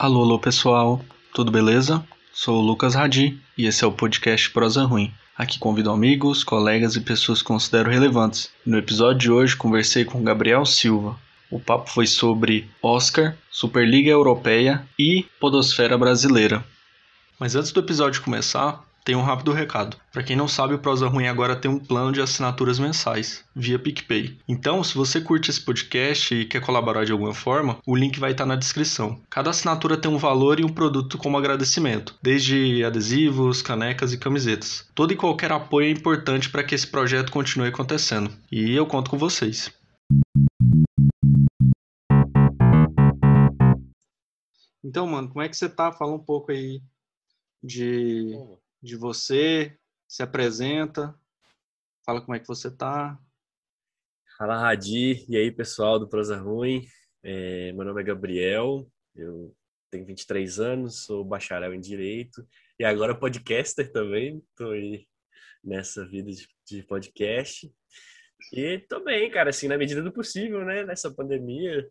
Alô, alô pessoal, tudo beleza? Sou o Lucas Radi e esse é o podcast Prosa Ruim. Aqui convido amigos, colegas e pessoas que considero relevantes. No episódio de hoje conversei com Gabriel Silva. O papo foi sobre Oscar, Superliga Europeia e Podosfera Brasileira. Mas antes do episódio começar, tem um rápido recado. Para quem não sabe, o Prosa Ruim agora tem um plano de assinaturas mensais, via PicPay. Então, se você curte esse podcast e quer colaborar de alguma forma, o link vai estar na descrição. Cada assinatura tem um valor e um produto como agradecimento, desde adesivos, canecas e camisetas. Todo e qualquer apoio é importante para que esse projeto continue acontecendo. E eu conto com vocês. Então, mano, como é que você tá? Fala um pouco aí de de você, se apresenta, fala como é que você tá. Fala, Radi. E aí, pessoal do Prosa Ruim. É, meu nome é Gabriel, eu tenho 23 anos, sou bacharel em Direito e agora podcaster também. Estou aí nessa vida de, de podcast. E tô bem, cara, assim, na medida do possível, né? Nessa pandemia,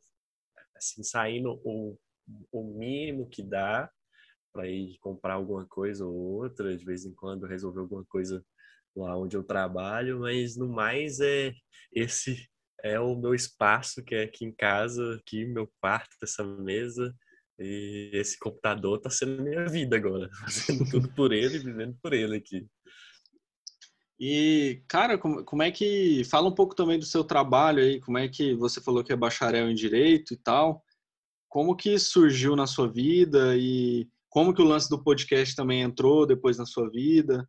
assim, saindo o, o mínimo que dá para ir comprar alguma coisa ou outra, de vez em quando resolver alguma coisa lá onde eu trabalho, mas no mais é esse é o meu espaço que é aqui em casa, aqui meu quarto, essa mesa e esse computador tá sendo minha vida agora, fazendo tudo por ele, vivendo por ele aqui. E, cara, como, como é que. Fala um pouco também do seu trabalho aí, como é que você falou que é bacharel em Direito e tal. Como que surgiu na sua vida e como que o lance do podcast também entrou depois na sua vida.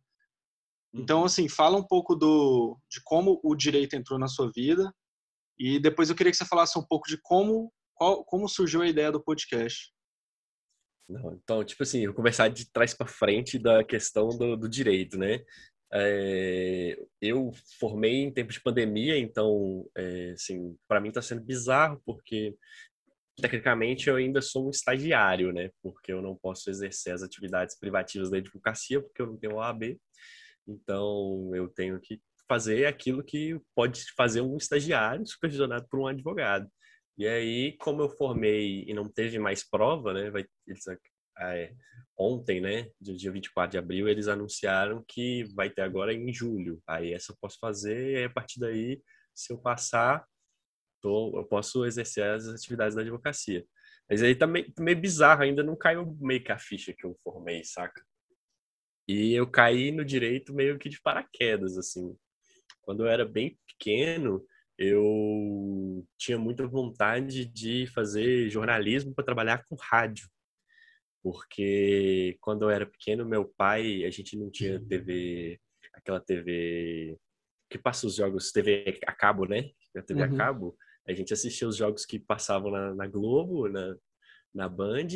Então, uhum. assim, fala um pouco do, de como o direito entrou na sua vida e depois eu queria que você falasse um pouco de como, qual, como surgiu a ideia do podcast. Não, então, tipo assim, eu vou começar de trás para frente da questão do, do direito, né? É, eu formei em tempo de pandemia, então, é, assim, para mim está sendo bizarro porque tecnicamente eu ainda sou um estagiário, né? Porque eu não posso exercer as atividades privativas da advocacia porque eu não tenho OAB. Então eu tenho que fazer aquilo que pode fazer um estagiário supervisionado por um advogado. E aí, como eu formei e não teve mais prova, né? Vai, eles, é, ontem, né? Dia 24 de abril, eles anunciaram que vai ter agora em julho. Aí essa eu posso fazer e a partir daí, se eu passar, tô, eu posso exercer as atividades da advocacia. Mas aí tá meio, tá meio bizarro, ainda não caiu meio que a ficha que eu formei, saca? E eu caí no direito meio que de paraquedas, assim. Quando eu era bem pequeno, eu tinha muita vontade de fazer jornalismo para trabalhar com rádio. Porque quando eu era pequeno, meu pai, a gente não tinha TV, aquela TV que passa os jogos, TV a cabo, né? A TV uhum. a cabo. A gente assistia os jogos que passavam na, na Globo, na, na Band.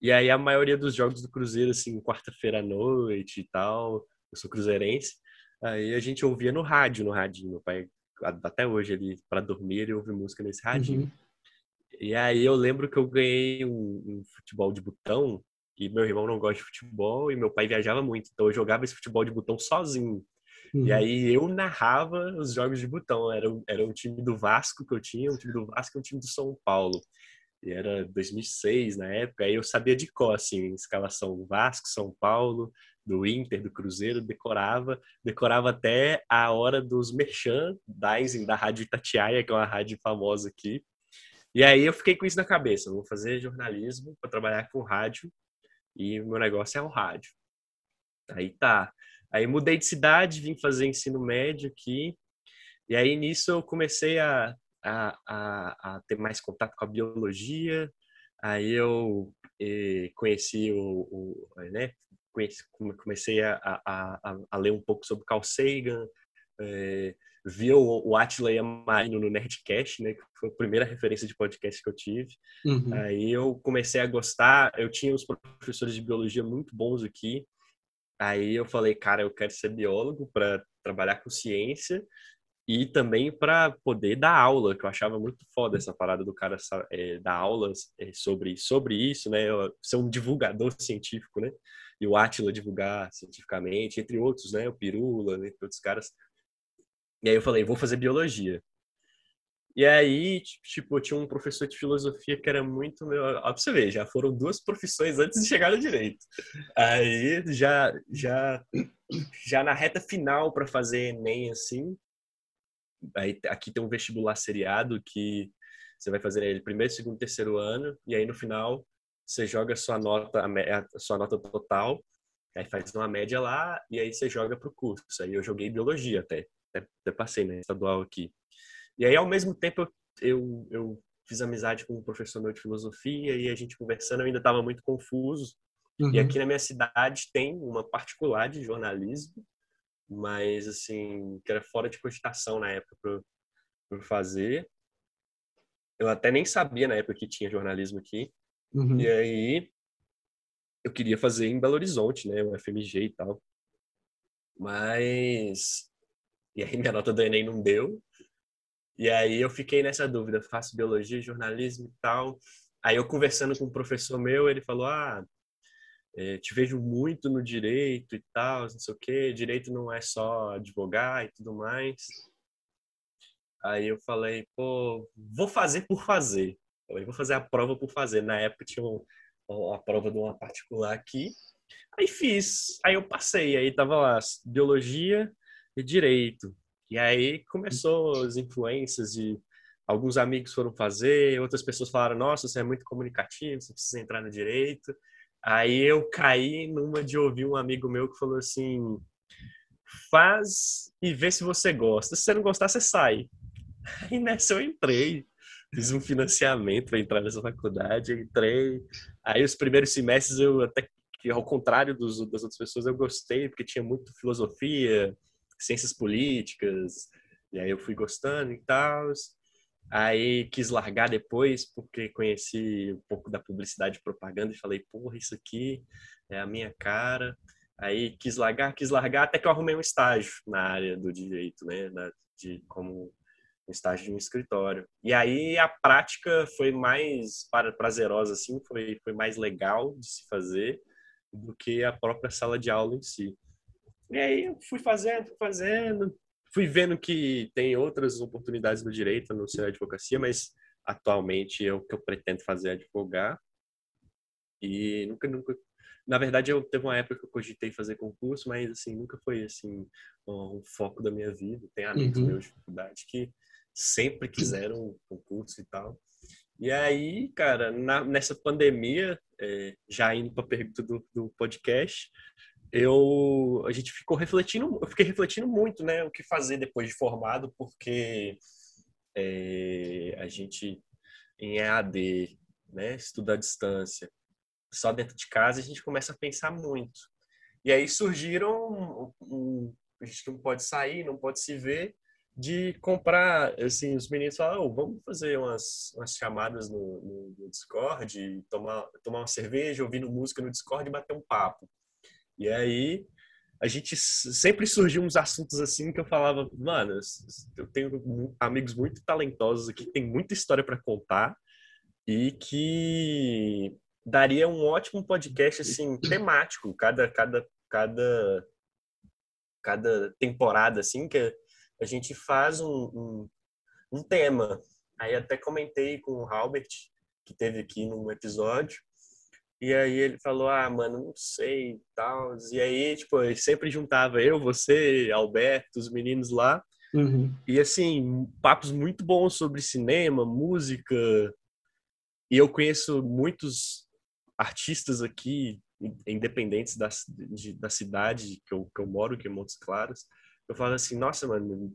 E aí a maioria dos jogos do Cruzeiro, assim, quarta-feira à noite e tal, eu sou cruzeirense, aí a gente ouvia no rádio, no radinho. Meu pai, até hoje, ele, para dormir, ele ouve música nesse radinho. Uhum. E aí eu lembro que eu ganhei um, um, futebol de botão, e meu irmão não gosta de futebol, e meu pai viajava muito, então eu jogava esse futebol de botão sozinho. Uhum. E aí eu narrava os jogos de botão. Era, era um time do Vasco que eu tinha, um time do Vasco e um time do São Paulo. E era 2006 na época, aí eu sabia de cor, assim, escalação Vasco, São Paulo, do Inter, do Cruzeiro, decorava, decorava até a hora dos merchandising da Rádio Itatiaia, que é uma rádio famosa aqui. E aí eu fiquei com isso na cabeça, vou fazer jornalismo para trabalhar com rádio e meu negócio é o rádio. Aí tá. Aí mudei de cidade, vim fazer ensino médio aqui. E aí nisso eu comecei a, a, a, a ter mais contato com a biologia. Aí eu eh, conheci o, o né, conheci, comecei a, a, a, ler um pouco sobre Carl Sagan, eh, vi o, o Atila Yamarino no Nerdcast, né, que foi a primeira referência de podcast que eu tive. Uhum. Aí eu comecei a gostar, eu tinha os professores de biologia muito bons aqui, Aí eu falei, cara, eu quero ser biólogo para trabalhar com ciência e também para poder dar aula, que eu achava muito foda essa parada do cara é, dar aulas é, sobre, sobre isso, né? Ser um divulgador científico, né? E o Átila divulgar cientificamente, entre outros, né? O Pirula, entre outros caras. E aí eu falei, vou fazer biologia. E aí, tipo, tinha um professor de filosofia que era muito meu. Ó, pra você ver, já foram duas profissões antes de chegar no direito. Aí, já, já, já na reta final para fazer Enem, assim. Aí, aqui tem um vestibular seriado que você vai fazer ele primeiro, segundo, terceiro ano, e aí no final você joga sua nota, a sua nota total, aí faz uma média lá, e aí você joga pro curso. Aí eu joguei biologia até, até, até passei, né, estadual aqui. E aí, ao mesmo tempo, eu, eu fiz amizade com um professor meu de filosofia e a gente conversando, eu ainda estava muito confuso. Uhum. E aqui na minha cidade tem uma particular de jornalismo, mas assim, que era fora de cogitação na época para fazer. Eu até nem sabia na época que tinha jornalismo aqui. Uhum. E aí eu queria fazer em Belo Horizonte, né, o FMG e tal. Mas e aí minha nota do ENEM não deu. E aí eu fiquei nessa dúvida, faço biologia, jornalismo e tal. Aí eu conversando com um professor meu, ele falou: "Ah, é, te vejo muito no direito e tal, não sei o quê. Direito não é só advogar e tudo mais". Aí eu falei: "Pô, vou fazer por fazer". Eu vou fazer a prova por fazer. Na época tinha um, a prova de uma particular aqui. Aí fiz. Aí eu passei. Aí tava lá biologia e direito. E aí começou as influências de alguns amigos foram fazer, outras pessoas falaram: "Nossa, você é muito comunicativo, você precisa entrar no direito". Aí eu caí numa de ouvir um amigo meu que falou assim: "Faz e vê se você gosta. Se você não gostar, você sai". Aí nessa eu entrei, fiz um financiamento para entrar nessa faculdade, entrei. Aí os primeiros semestres eu até que ao contrário dos, das outras pessoas eu gostei porque tinha muito filosofia, ciências políticas, e aí eu fui gostando e tal. Aí quis largar depois porque conheci um pouco da publicidade e propaganda e falei, porra, isso aqui é a minha cara. Aí quis largar, quis largar, até que eu arrumei um estágio na área do direito, né, na, de como um estágio de um escritório. E aí a prática foi mais prazerosa assim, foi foi mais legal de se fazer do que a própria sala de aula em si. E aí eu fui fazendo, fui fazendo, fui vendo que tem outras oportunidades no direito, no ser advocacia, mas atualmente é o que eu pretendo fazer é advogar. E nunca, nunca, na verdade eu teve uma época que eu cogitei fazer concurso, mas assim nunca foi assim um foco da minha vida. Tem amigos uhum. meus de faculdade que sempre quiseram concurso e tal. E aí, cara, na, nessa pandemia, é, já indo para a pergunta do, do podcast, eu a gente ficou refletindo, eu fiquei refletindo muito, né, o que fazer depois de formado, porque é, a gente em EAD, né, estuda à distância, só dentro de casa a gente começa a pensar muito. E aí surgiram um, a gente não pode sair, não pode se ver, de comprar, assim, os meninos falaram, oh, vamos fazer umas, umas chamadas no, no, no Discord, tomar, tomar uma cerveja, ouvindo música no Discord e bater um papo. E aí a gente sempre surgiu uns assuntos assim que eu falava, mano, eu tenho amigos muito talentosos aqui, que tem muita história para contar e que daria um ótimo podcast assim temático, cada cada cada cada temporada assim que a gente faz um, um, um tema. Aí até comentei com o Albert que teve aqui num episódio e aí ele falou, ah, mano, não sei tal. E aí, tipo, sempre juntava eu, você, Alberto, os meninos lá. Uhum. E assim, papos muito bons sobre cinema, música. E eu conheço muitos artistas aqui, independentes da, de, da cidade que eu, que eu moro, que é Montes Claros. Eu falo assim, nossa, mano,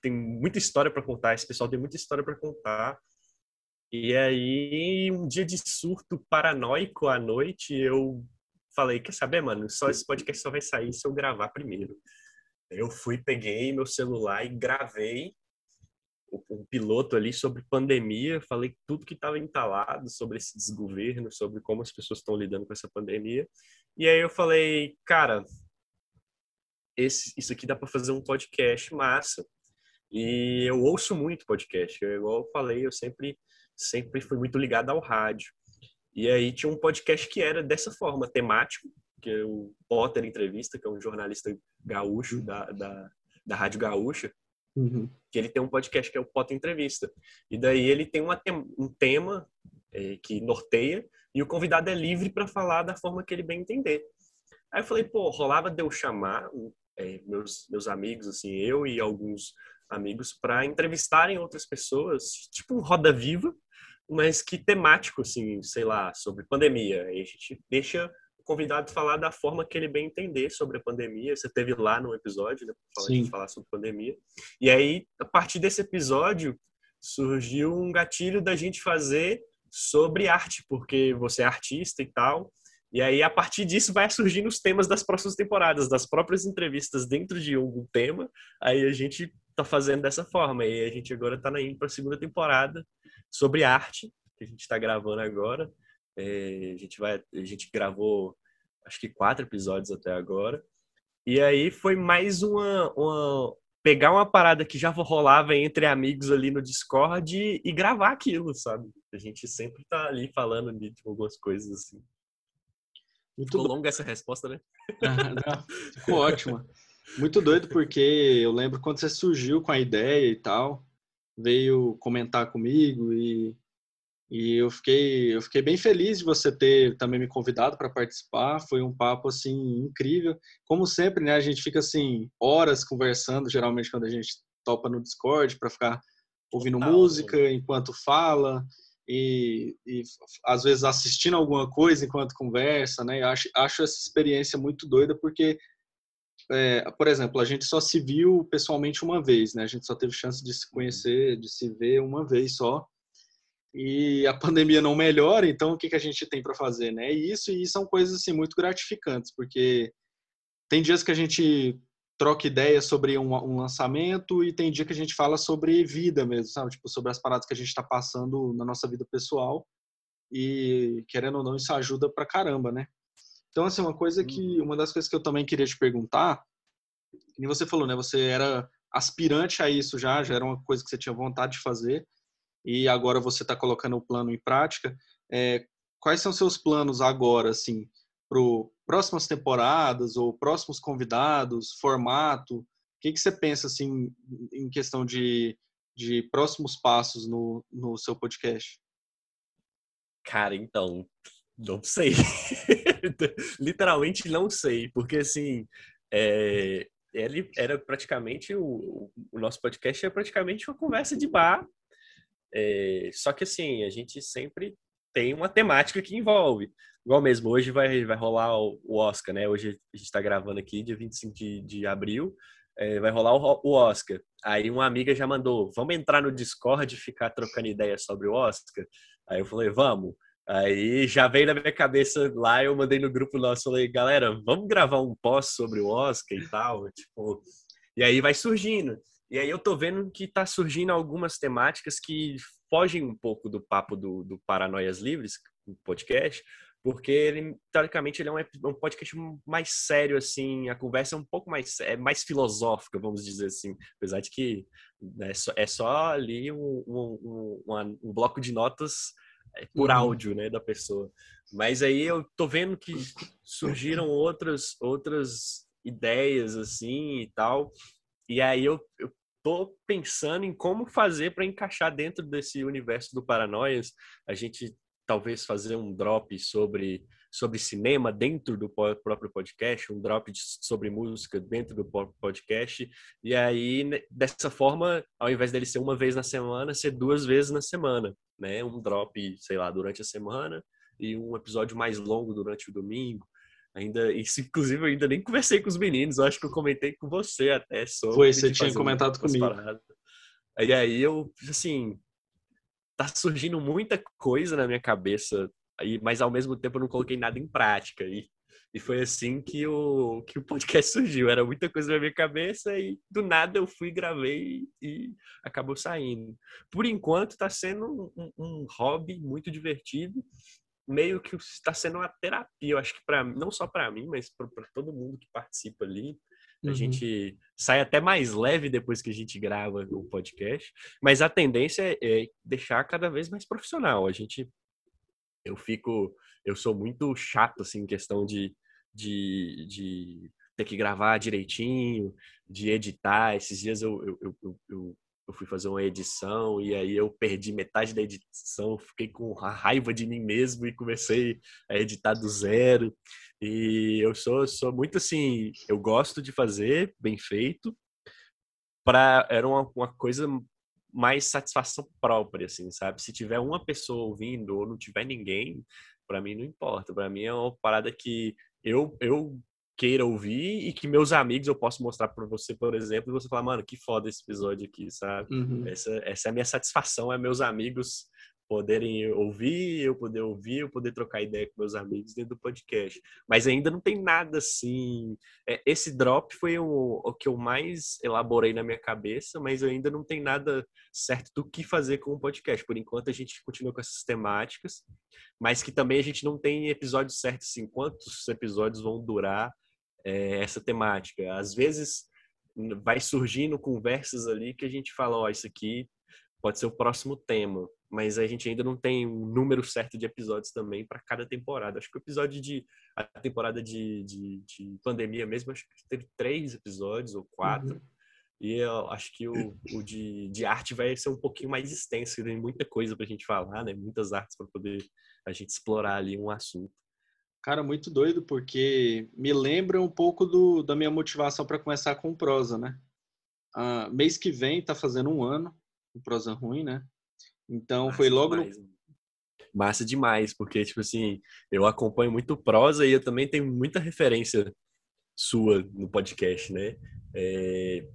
tem muita história para contar, esse pessoal tem muita história para contar. E aí, um dia de surto paranoico à noite, eu falei, quer saber, mano, só esse podcast só vai sair se eu gravar primeiro. Eu fui, peguei meu celular e gravei um piloto ali sobre pandemia, falei tudo que estava entalado sobre esse desgoverno, sobre como as pessoas estão lidando com essa pandemia. E aí eu falei, cara, esse, isso aqui dá para fazer um podcast massa. E eu ouço muito podcast. Eu, igual eu falei, eu sempre sempre fui muito ligado ao rádio. E aí tinha um podcast que era dessa forma, temático, que é o Potter Entrevista, que é um jornalista gaúcho da, da, da Rádio Gaúcha. Uhum. Que ele tem um podcast que é o Pota Entrevista. E daí ele tem uma, um tema é, que norteia e o convidado é livre para falar da forma que ele bem entender. Aí eu falei, pô, rolava de eu chamar é, meus, meus amigos, assim, eu e alguns amigos, para entrevistarem outras pessoas, tipo Roda Viva, mas que temático, assim, sei lá, sobre pandemia. E a gente deixa o convidado falar da forma que ele bem entender sobre a pandemia. Você teve lá no episódio, né, para falar, falar sobre pandemia. E aí, a partir desse episódio, surgiu um gatilho da gente fazer sobre arte, porque você é artista e tal. E aí, a partir disso, vai surgindo os temas das próximas temporadas, das próprias entrevistas dentro de algum tema. Aí a gente tá fazendo dessa forma. E a gente agora tá indo para a segunda temporada sobre arte, que a gente está gravando agora. É, a gente vai, a gente gravou acho que quatro episódios até agora. E aí foi mais uma, uma pegar uma parada que já rolava entre amigos ali no Discord e, e gravar aquilo, sabe? A gente sempre tá ali falando de tipo, algumas coisas assim. Muito Ficou longa essa resposta, né? Ah, ficou ótima. Muito doido porque eu lembro quando você surgiu com a ideia e tal, veio comentar comigo e, e eu fiquei eu fiquei bem feliz de você ter também me convidado para participar. Foi um papo assim incrível. Como sempre, né, a gente fica assim horas conversando, geralmente quando a gente topa no Discord para ficar ouvindo Total, música né? enquanto fala e, e, às vezes assistindo alguma coisa enquanto conversa, né? Eu acho, acho essa experiência muito doida porque é, por exemplo, a gente só se viu pessoalmente uma vez, né? A gente só teve chance de se conhecer, de se ver uma vez só. E a pandemia não melhora, então o que, que a gente tem para fazer, né? E isso e são coisas assim muito gratificantes, porque tem dias que a gente troca ideias sobre um, um, lançamento e tem dia que a gente fala sobre vida mesmo, sabe? Tipo, sobre as paradas que a gente está passando na nossa vida pessoal e querendo ou não isso ajuda pra caramba, né? Então, assim, uma coisa que, uhum. uma das coisas que eu também queria te perguntar, e você falou, né? Você era aspirante a isso já, já era uma coisa que você tinha vontade de fazer, e agora você está colocando o plano em prática. É, quais são seus planos agora, assim, para próximas temporadas ou próximos convidados, formato? O que, que você pensa, assim, em questão de, de próximos passos no, no seu podcast? Cara, então, não sei. Literalmente não sei, porque assim, é, ele era praticamente o, o, nosso podcast é praticamente uma conversa de bar. É, só que assim, a gente sempre tem uma temática que envolve. Igual mesmo, hoje vai, vai rolar o, Oscar, né? Hoje a gente está gravando aqui, dia 25 de, de abril, é, vai rolar o, o, Oscar. Aí uma amiga já mandou, vamos entrar no Discord e ficar trocando ideias sobre o Oscar? Aí eu falei, vamos. Aí já veio na minha cabeça lá, eu mandei no grupo nosso, falei, galera, vamos gravar um post sobre o Oscar e tal, tipo, e aí vai surgindo. E aí eu tô vendo que tá surgindo algumas temáticas que fogem um pouco do papo do, do Paranoias Livres, o podcast, porque ele, teoricamente, ele é um, podcast mais sério, assim, a conversa é um pouco mais, é mais filosófica, vamos dizer assim, apesar de que é, só, é só ali um, um, um, bloco de notas por uhum. áudio, né, da pessoa. Mas aí eu tô vendo que surgiram outras outras ideias assim e tal. E aí eu, eu tô pensando em como fazer para encaixar dentro desse universo do Paranoias. A gente talvez fazer um drop sobre sobre cinema dentro do próprio podcast, um drop sobre música dentro do podcast. E aí, né, dessa forma, ao invés dele ser uma vez na semana, ser duas vezes na semana né? Um drop, sei lá, durante a semana e um episódio mais longo durante o domingo. Ainda, isso, inclusive, eu ainda nem conversei com os meninos, eu acho que eu comentei com você até sobre. Foi, você tinha comentado comigo. Paradas. E aí eu, assim, tá surgindo muita coisa na minha cabeça, aí, mas ao mesmo tempo eu não coloquei nada em prática. E e foi assim que o, que o podcast surgiu. Era muita coisa na minha cabeça e do nada eu fui, gravei e acabou saindo. Por enquanto está sendo um, um, hobby muito divertido, meio que está sendo uma terapia. Eu acho que para não só para mim, mas para todo mundo que participa ali. A uhum. gente sai até mais leve depois que a gente grava o podcast, mas a tendência é deixar cada vez mais profissional. A gente eu fico eu sou muito chato assim em questão de de, de ter que gravar direitinho, de editar. Esses dias eu, eu, eu, eu, eu fui fazer uma edição e aí eu perdi metade da edição, fiquei com a raiva de mim mesmo e comecei a editar do zero. E eu sou, sou muito assim, eu gosto de fazer bem feito. Pra, era uma, uma coisa mais satisfação própria, assim, sabe? Se tiver uma pessoa ouvindo ou não tiver ninguém, para mim não importa. Para mim é uma parada que eu, eu queira ouvir e que meus amigos eu posso mostrar para você, por exemplo, e você falar, mano, que foda esse episódio aqui, sabe? Uhum. Essa, essa é a minha satisfação, é meus amigos poderem ouvir, eu poder ouvir, eu poder trocar ideia com meus amigos dentro do podcast. Mas ainda não tem nada assim. É, esse drop foi o, o que eu mais elaborei na minha cabeça, mas ainda não tem nada certo do que fazer com o podcast. Por enquanto a gente continua com essas temáticas, mas que também a gente não tem episódios certos assim, quantos episódios vão durar é, essa temática. Às vezes vai surgindo conversas ali que a gente fala, ó, oh, isso aqui pode ser o próximo tema mas a gente ainda não tem um número certo de episódios também para cada temporada. Acho que o episódio de. A temporada de, de, de, pandemia mesmo, acho que teve três episódios ou quatro. Uhum. E eu acho que o, o de, de arte vai ser um pouquinho mais extenso, tem muita coisa para a gente falar, né? Muitas artes para poder a gente explorar ali um assunto. Cara, muito doido, porque me lembra um pouco do, da minha motivação para começar com prosa, né? Uh, mês que vem tá fazendo um ano, o prosa ruim, né? Então Massa foi logo demais. no... Massa demais, porque, tipo assim, eu acompanho muito prosa e eu também tenho muita referência sua no podcast, né? É...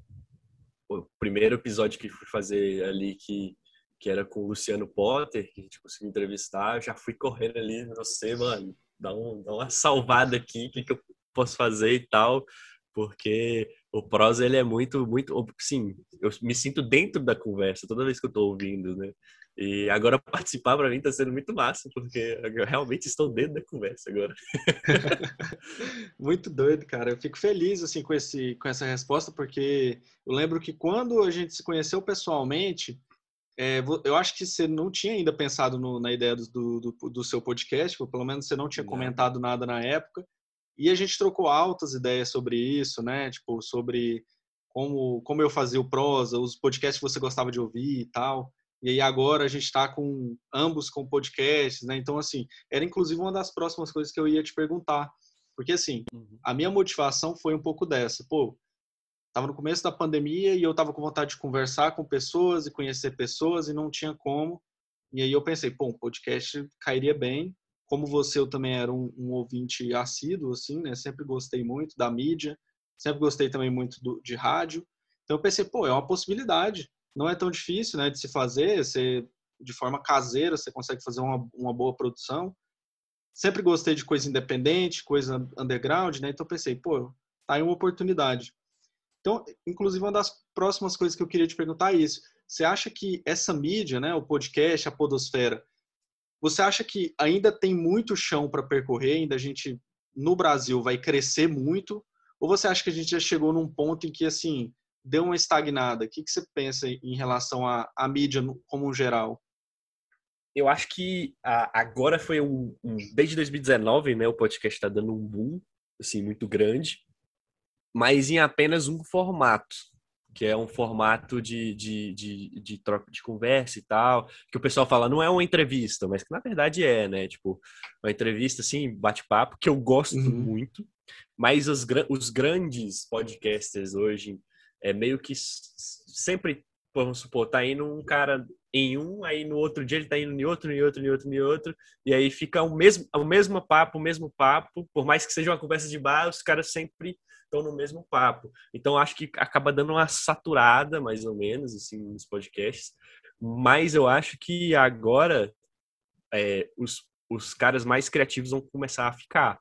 O primeiro episódio que fui fazer ali, que, que era com o Luciano Potter, que a gente conseguiu entrevistar, eu já fui correndo ali, você, mano, dá, um, dá uma salvada aqui, o que, que eu posso fazer e tal, porque o prosa ele é muito muito sim eu me sinto dentro da conversa toda vez que eu estou ouvindo né e agora participar para mim está sendo muito massa porque eu realmente estou dentro da conversa agora muito doido cara eu fico feliz assim com esse com essa resposta porque eu lembro que quando a gente se conheceu pessoalmente é, eu acho que você não tinha ainda pensado no, na ideia do, do, do, seu podcast, pelo menos você não tinha comentado nada na época. E a gente trocou altas ideias sobre isso, né? Tipo, sobre como, como eu fazia o prosa, os podcasts que você gostava de ouvir e tal. E aí agora a gente está com ambos com podcasts, né? Então, assim, era inclusive uma das próximas coisas que eu ia te perguntar. Porque, assim, uhum. a minha motivação foi um pouco dessa. Pô, tava no começo da pandemia e eu tava com vontade de conversar com pessoas e conhecer pessoas e não tinha como. E aí eu pensei, pô, um podcast cairia bem como você, eu também era um, um, ouvinte assíduo, assim, né? Sempre gostei muito da mídia, sempre gostei também muito do, de rádio. Então eu pensei, pô, é uma possibilidade. Não é tão difícil, né, de se fazer. Você, de forma caseira, você consegue fazer uma, uma boa produção. Sempre gostei de coisa independente, coisa underground, né? Então pensei, pô, tá aí uma oportunidade. Então, inclusive, uma das próximas coisas que eu queria te perguntar é isso. Você acha que essa mídia, né, o podcast, a podosfera, você acha que ainda tem muito chão para percorrer, ainda a gente no Brasil vai crescer muito? Ou você acha que a gente já chegou num ponto em que assim deu uma estagnada? O que, que você pensa em relação à, à mídia como um geral? Eu acho que agora foi um, um desde 2019, né? O podcast está dando um boom assim muito grande, mas em apenas um formato que é um formato de, de, de, de, troca de conversa e tal, que o pessoal fala, não é uma entrevista, mas que na verdade é, né? Tipo, uma entrevista, assim, bate-papo, que eu gosto uhum. muito, mas os, os grandes podcasters hoje, é meio que sempre, vamos supor, tá indo um cara em um, aí no outro dia ele tá indo em outro, em outro, em outro, em outro, e aí fica o mesmo, o mesmo papo, o mesmo papo, por mais que seja uma conversa de bar, os caras sempre estão no mesmo papo. Então acho que acaba dando uma saturada, mais ou menos, assim, nos podcasts. Mas eu acho que agora é, os, os caras mais criativos vão começar a ficar.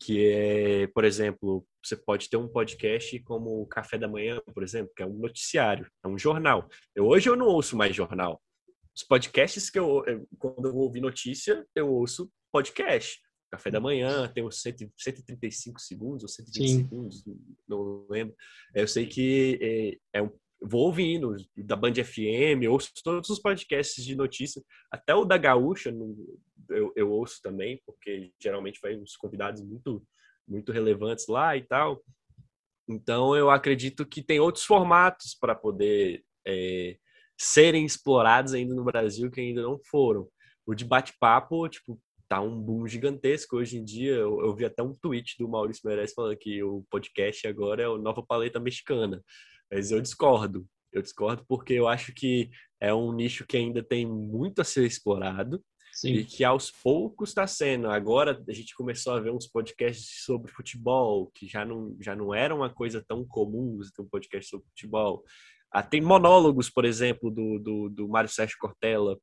Que é, por exemplo, você pode ter um podcast como o Café da Manhã, por exemplo, que é um noticiário, é um jornal. Eu, hoje eu não ouço mais jornal. Os podcasts que eu, quando eu vou ouvir notícia, eu ouço podcast. Café da manhã, tem os 135 segundos ou 120 Sim. segundos, não lembro. Eu sei que é, é um, vou ouvindo da Band FM, ouço todos os podcasts de notícia, até o da Gaúcha eu, eu ouço também, porque geralmente vai uns convidados muito, muito relevantes lá e tal. Então, eu acredito que tem outros formatos para poder é, serem explorados ainda no Brasil que ainda não foram. O de bate-papo, tipo, tá um boom gigantesco hoje em dia. Eu, eu, vi até um tweet do Maurício Meirelles falando que o podcast agora é a nova paleta mexicana. Mas eu discordo. Eu discordo porque eu acho que é um nicho que ainda tem muito a ser explorado. Sim. E que aos poucos está sendo. Agora a gente começou a ver uns podcasts sobre futebol, que já não, já não era uma coisa tão comum você ter um podcast sobre futebol. Ah, tem monólogos, por exemplo, do, do, do Mário Sérgio Cortella,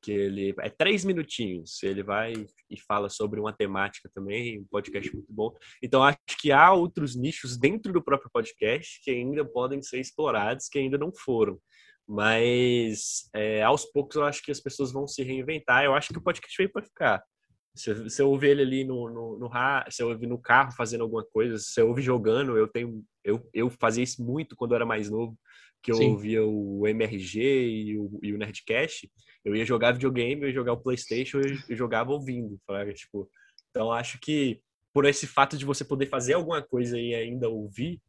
que ele é três minutinhos. Ele vai e fala sobre uma temática também, um podcast muito bom. Então, acho que há outros nichos dentro do próprio podcast que ainda podem ser explorados, que ainda não foram. Mas é, aos poucos eu acho que as pessoas vão se reinventar. Eu acho que o podcast veio para ficar. Se você ouve ele ali no, no, no você ouve no carro fazendo alguma coisa, você ouve jogando, eu tenho eu, eu fazia isso muito quando eu era mais novo, que eu Sim. ouvia o MRG e o, e o Nerdcast, eu ia jogar videogame, eu ia jogar o Playstation, eu jogava ouvindo, sabe? Tipo, então acho que por esse fato de você poder fazer alguma coisa e ainda ouvir,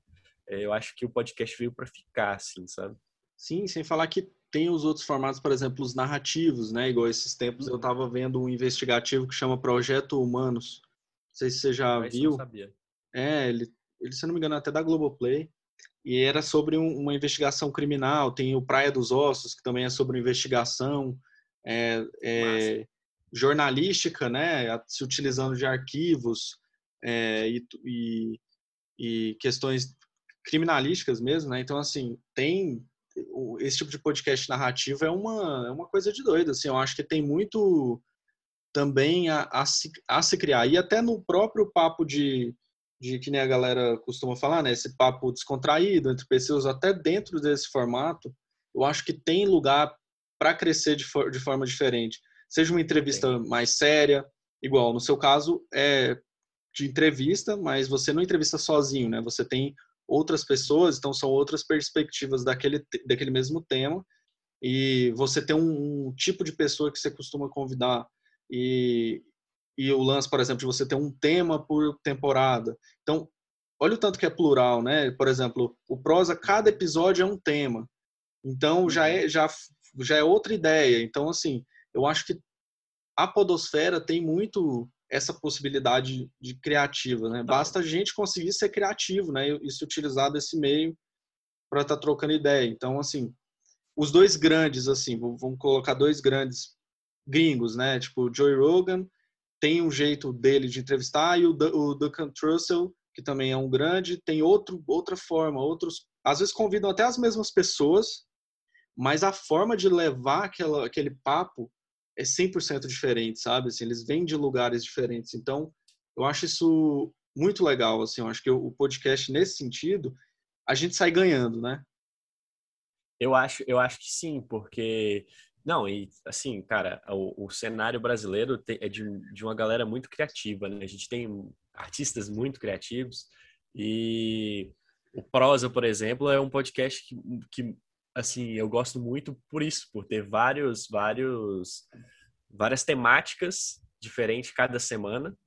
é, eu acho que o podcast veio para ficar, assim, sabe? Sim, sem falar que tem os outros formatos, por exemplo, os narrativos, né? Igual esses tempos eu estava uhum. vendo um investigativo que chama Projeto Humanos. Não sei se você já Mas viu. É, ele, ele, se não me engano, é até da Globoplay. E era sobre um, uma investigação criminal. Tem o Praia dos Ossos, que também é sobre investigação. É, é, jornalística, né? Se utilizando de arquivos é, e, e, e questões criminalísticas mesmo, né? Então, assim, tem esse tipo de podcast narrativo é uma, é uma coisa de doido, assim, eu acho que tem muito também a, a, se, a se criar, e até no próprio papo de, de que nem a galera costuma falar, né, esse papo descontraído entre pessoas, até dentro desse formato, eu acho que tem lugar para crescer de, for, de forma diferente, seja uma entrevista Sim. mais séria, igual no seu caso é de entrevista, mas você não entrevista sozinho, né, você tem outras pessoas, então são outras perspectivas daquele, daquele mesmo tema. E você tem um, um tipo de pessoa que você costuma convidar e, e o lance, por exemplo, de você ter um tema por temporada. Então, olha o tanto que é plural, né? Por exemplo, o prosa, cada episódio é um tema. Então, já é, já, já é outra ideia. Então, assim, eu acho que a podosfera tem muito essa possibilidade de criativa, né? Basta a gente conseguir ser criativo, né? E se utilizar desse meio para estar tá trocando ideia. Então, assim, os dois grandes, assim, vamos colocar dois grandes gringos, né? Tipo, o Joey Rogan tem um jeito dele de entrevistar e o, o Duncan Trussell, que também é um grande, tem outro, outra forma, outros, às vezes convidam até as mesmas pessoas, mas a forma de levar aquela, aquele papo é 100% diferente, sabe? Assim, eles vêm de lugares diferentes. Então, eu acho isso muito legal, assim, eu acho que o podcast nesse sentido, a gente sai ganhando, né? Eu acho, eu acho que sim, porque não, e assim, cara, o, o cenário brasileiro é de, de uma galera muito criativa, né? A gente tem artistas muito criativos e o Prosa, por exemplo, é um podcast que, que assim, eu gosto muito por isso, por ter vários, vários, várias temáticas diferentes cada semana.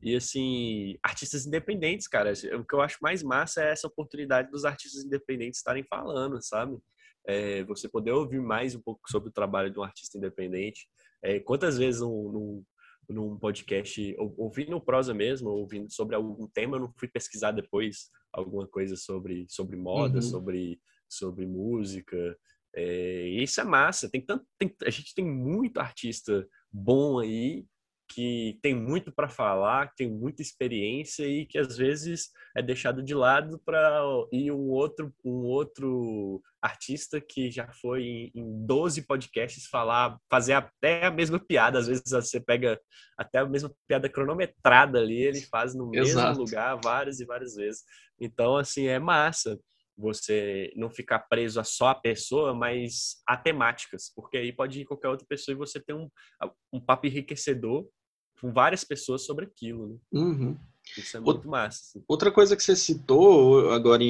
E, assim, artistas independentes, cara. O que eu acho mais massa é essa oportunidade dos artistas independentes estarem falando, sabe? É, você poder ouvir mais um pouco sobre o trabalho de um artista independente. É, quantas vezes num, num, podcast, ouvindo o prosa mesmo, ouvindo sobre algum tema, eu não fui pesquisar depois alguma coisa sobre, sobre moda, uhum. sobre sobre música. É, isso é massa. Tem tanto, tem, a gente tem muito artista bom aí que tem muito para falar, que tem muita experiência e que às vezes é deixado de lado para ir um outro um outro artista que já foi em, em 12 podcasts falar, fazer até a mesma piada, às vezes você pega até a mesma piada cronometrada ali, ele faz no Exato. mesmo lugar várias e várias vezes. Então assim, é massa você não ficar preso a só a pessoa, mas a temáticas, porque aí pode ir qualquer outra pessoa e você ter um, um papo enriquecedor com várias pessoas sobre aquilo. Né? Uhum. Isso é muito massa. Assim. Outra coisa que você citou agora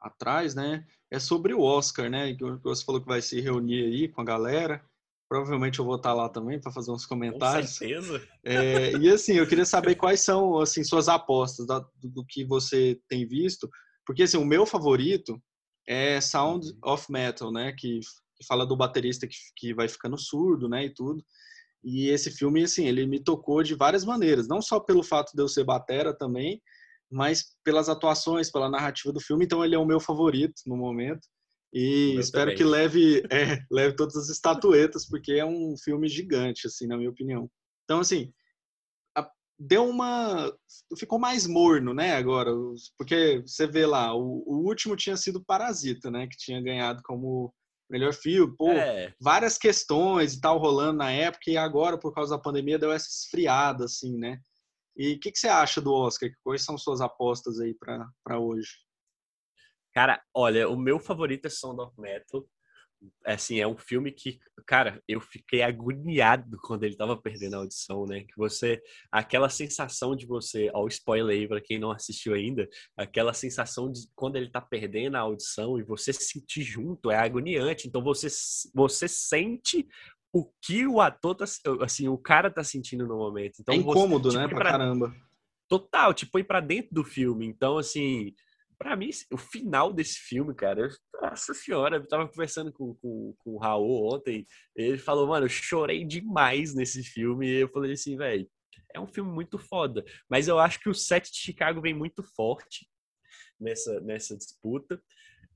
atrás, né, é sobre o Oscar, né, que você falou que vai se reunir aí com a galera. Provavelmente eu vou estar lá também para fazer uns comentários. Com certeza. É, e assim, eu queria saber quais são assim suas apostas do, do que você tem visto Porque, assim, o meu favorito é Sound uhum. of Metal, né? Que, que fala do baterista que, que vai ficando surdo, né? E tudo. E esse filme, assim, ele me tocou de várias maneiras. Não só pelo fato de eu ser batera também, mas pelas atuações, pela narrativa do filme. Então, ele é o meu favorito no momento. E eu espero também. que leve, é, leve todas as estatuetas, porque é um filme gigante, assim, na minha opinião. Então, assim, deu uma. Ficou mais morno, né, agora. Porque você vê lá, o, o, último tinha sido Parasita, né, que tinha ganhado como melhor filme. Pô, é. várias questões e tal rolando na época, e agora, por causa da pandemia, deu essa esfriada, assim, né. E o que, que você acha do Oscar? Quais são suas apostas aí para hoje? Cara, olha, o meu favorito é Sound of Metal. É, assim, é um filme que, cara, eu fiquei agoniado quando ele tava perdendo a audição, né? Que você, aquela sensação de você, ó, o spoiler aí para quem não assistiu ainda, aquela sensação de quando ele tá perdendo a audição e você sentir junto é agoniante. Então você, você sente o que o ator tá, assim, o cara tá sentindo no momento. Então, é incômodo, você, tipo, né, pra, pra caramba. Total, te põe pra dentro do filme. Então, assim, para mim, o final desse filme, cara, nossa senhora, eu tava conversando com, com, com o Raul ontem, ele falou, mano, eu chorei demais nesse filme, e eu falei assim, velho, é um filme muito foda, mas eu acho que o set de Chicago vem muito forte nessa, nessa disputa.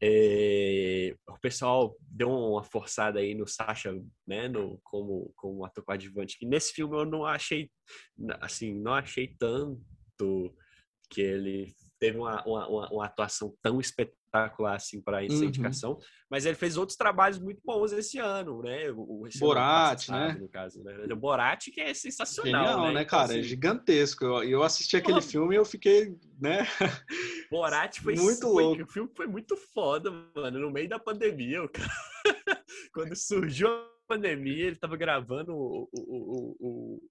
É, o pessoal deu uma forçada aí no Sasha, né, no, como, como ator coadjuvante, que nesse filme eu não achei, assim, não achei tanto que ele teve uma, uma, uma, atuação tão espetacular assim para essa uhum. indicação, mas ele fez outros trabalhos muito bons esse ano, né? O, Borat, né? No caso, né? O Borat que é sensacional, Genial, né? né, então, cara? É assim... É gigantesco. Eu, eu assisti aquele oh. filme e eu fiquei, né? Borat foi muito foi, louco. O filme foi muito foda, mano. No meio da pandemia, o cara... quando surgiu a pandemia, ele tava gravando o, o, o, o...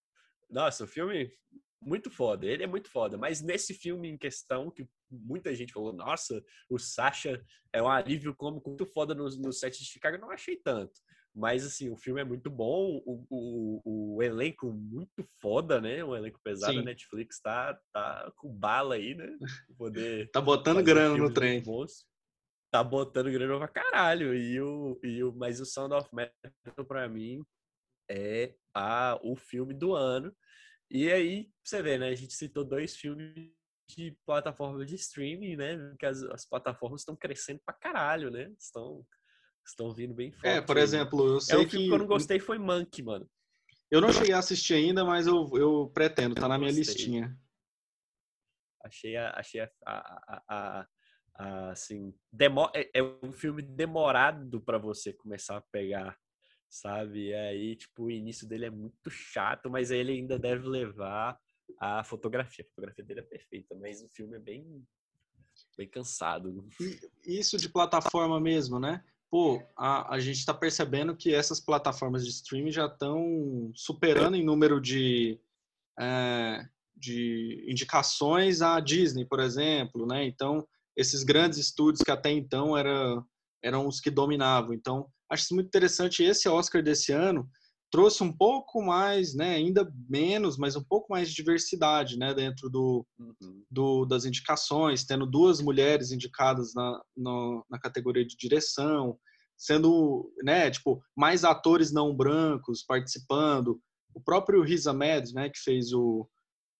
Nossa, o filme muito foda, ele é muito foda. Mas nesse filme em questão, que muita gente falou, nossa, o Sasha é um alívio como muito foda no, no set de Chicago, eu não achei tanto. Mas, assim, o filme é muito bom, o, o, o elenco muito foda, né? Um elenco pesado, Sim. a Netflix tá, tá com bala aí, né? Poder tá botando grana no trem. Tá botando grana pra caralho. E o, e o, mas o Sound of Metal, pra mim, é a, o filme do ano. E aí, você vê, né? A gente citou dois filmes de plataforma de streaming, né? Que as, as plataformas estão crescendo pra caralho, né? Estão, estão vindo bem forte. É, por exemplo, eu sei é, um filme que... eu não gostei foi Monkey, mano. Eu não cheguei a assistir ainda, mas eu, eu pretendo, tá eu na minha gostei. listinha. Achei a, achei a, a, a, a assim, demo, é, é um filme demorado para você começar a pegar sabe? E aí, tipo, o início dele é muito chato, mas ele ainda deve levar a fotografia. A fotografia dele é perfeita, mas o filme é bem, bem cansado. Isso de plataforma mesmo, né? Pô, a, a gente está percebendo que essas plataformas de streaming já estão superando em número de, é, de indicações a Disney, por exemplo, né? Então, esses grandes estúdios que até então era, eram os que dominavam. Então, acho muito interessante. Esse Oscar desse ano trouxe um pouco mais, né, ainda menos, mas um pouco mais de diversidade, né, dentro do, uhum. do das indicações, tendo duas mulheres indicadas na, no, na categoria de direção, sendo, né, tipo, mais atores não brancos participando. O próprio Riz Ahmed, né, que fez o,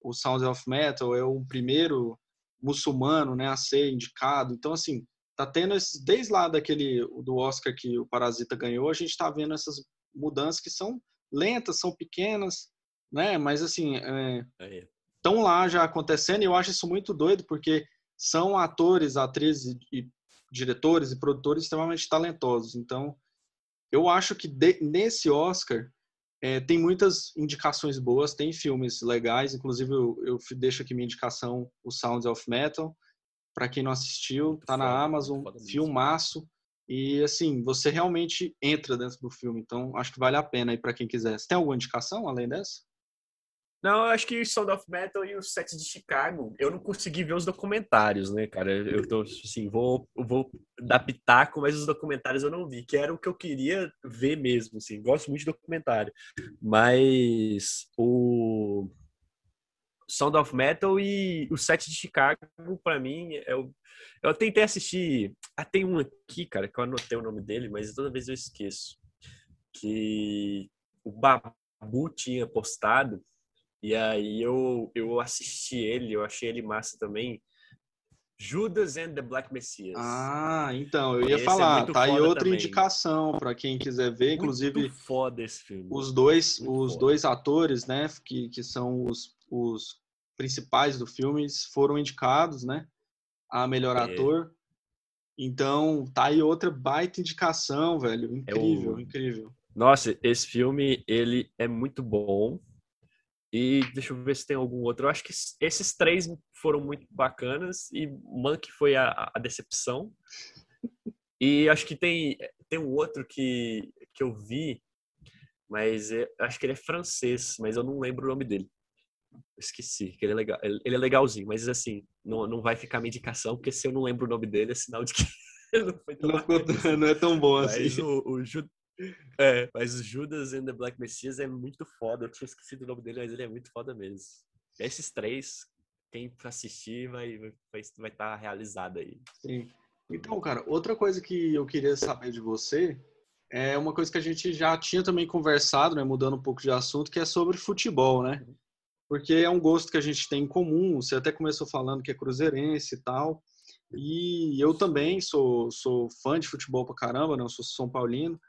o Sound of Metal, é o primeiro muçulmano, né, a ser indicado. Então, assim, tá tendo esses, desde lá daquele do Oscar que o Parasita ganhou, a gente está vendo essas mudanças que são lentas, são pequenas, né? Mas assim, estão é, lá já acontecendo e eu acho isso muito doido porque são atores, atrizes e, e diretores e produtores extremamente talentosos. Então, eu acho que de, nesse Oscar é, tem muitas indicações boas, tem filmes legais, inclusive eu, eu deixo aqui minha indicação, o Sounds of Metal, para quem não assistiu, tá na Amazon, filmaço. E assim, você realmente entra dentro do filme, então acho que vale a pena aí para quem quiser. Você tem alguma indicação além dessa? Não, eu acho que Sound of Metal e o Set de Chicago, eu não consegui ver os documentários, né, cara? Eu tô assim, vou, vou dar pitaco, mas os documentários eu não vi, que era o que eu queria ver mesmo, assim. Gosto muito de documentário. Mas o Sound of Metal e o set de Chicago, para mim, eu, eu tentei assistir. Ah, tem um aqui, cara, que eu anotei o nome dele, mas toda vez eu esqueço. Que o Babu tinha postado, e aí eu, eu assisti ele, eu achei ele massa também. Judas and the Black Messiah. Ah, então, eu ia esse é falar, é tá aí outra também. indicação para quem quiser ver, muito inclusive foda esse filme. Os dois, muito os foda. dois atores, né, que, que são os, os principais do filme foram indicados, né, a melhor é. ator. Então, tá aí outra baita indicação, velho. Incrível, é o... incrível. Nossa, esse filme, ele é muito bom. E deixa eu ver se tem algum outro. Eu acho que esses três foram muito bacanas e Monkey foi a, a decepção. E acho que tem, tem um outro que, que eu vi, mas é, acho que ele é francês, mas eu não lembro o nome dele. Esqueci, que ele é legal. Ele é legalzinho, mas assim, não, não vai ficar minha indicação, porque se eu não lembro o nome dele, é sinal de que ele não foi tão não, não é tão bom assim. Mas o, o, é, mas o Judas and the Black Messias é muito foda. Eu tinha esquecido o nome dele, mas ele é muito foda mesmo. Esses três, quem assistir vai estar vai, vai tá realizado aí. Sim. Então, cara, outra coisa que eu queria saber de você é uma coisa que a gente já tinha também conversado, né, mudando um pouco de assunto, que é sobre futebol, né? Porque é um gosto que a gente tem em comum. Você até começou falando que é cruzeirense e tal. E eu também sou, sou fã de futebol pra caramba, não né? sou São Paulino.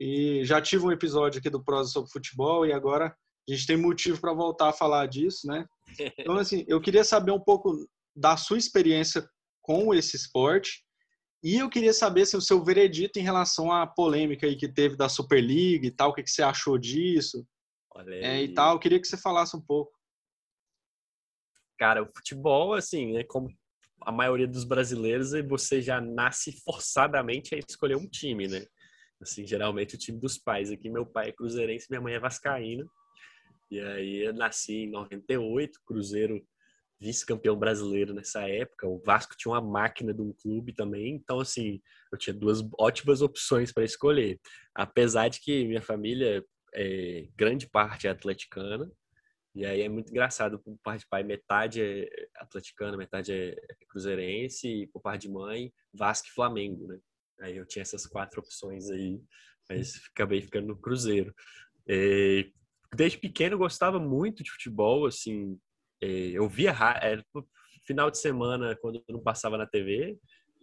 E já tive um episódio aqui do Prosa sobre futebol e agora a gente tem motivo para voltar a falar disso, né? Então, assim, eu queria saber um pouco da sua experiência com esse esporte e eu queria saber assim, o seu veredito em relação à polêmica aí que teve da Superliga e tal, o que, que você achou disso é, e tal. Eu queria que você falasse um pouco. Cara, o futebol, assim, é como a maioria dos brasileiros, você já nasce forçadamente a escolher um time, né? Assim, geralmente o time dos pais. Aqui meu pai é cruzeirense, minha mãe é vascaína. E aí eu nasci em 98, Cruzeiro vice-campeão brasileiro nessa época. O Vasco tinha uma máquina de um clube também, então assim, eu tinha duas ótimas opções para escolher. Apesar de que minha família é grande parte é atleticana, e aí é muito engraçado, por parte de pai, metade é atleticana, metade é cruzeirense, e por parte de mãe, Vasco e Flamengo, né? Aí eu tinha essas quatro opções aí, mas acabei ficando no Cruzeiro. É, desde pequeno eu gostava muito de futebol, assim, é, eu via é, final de semana quando não passava na TV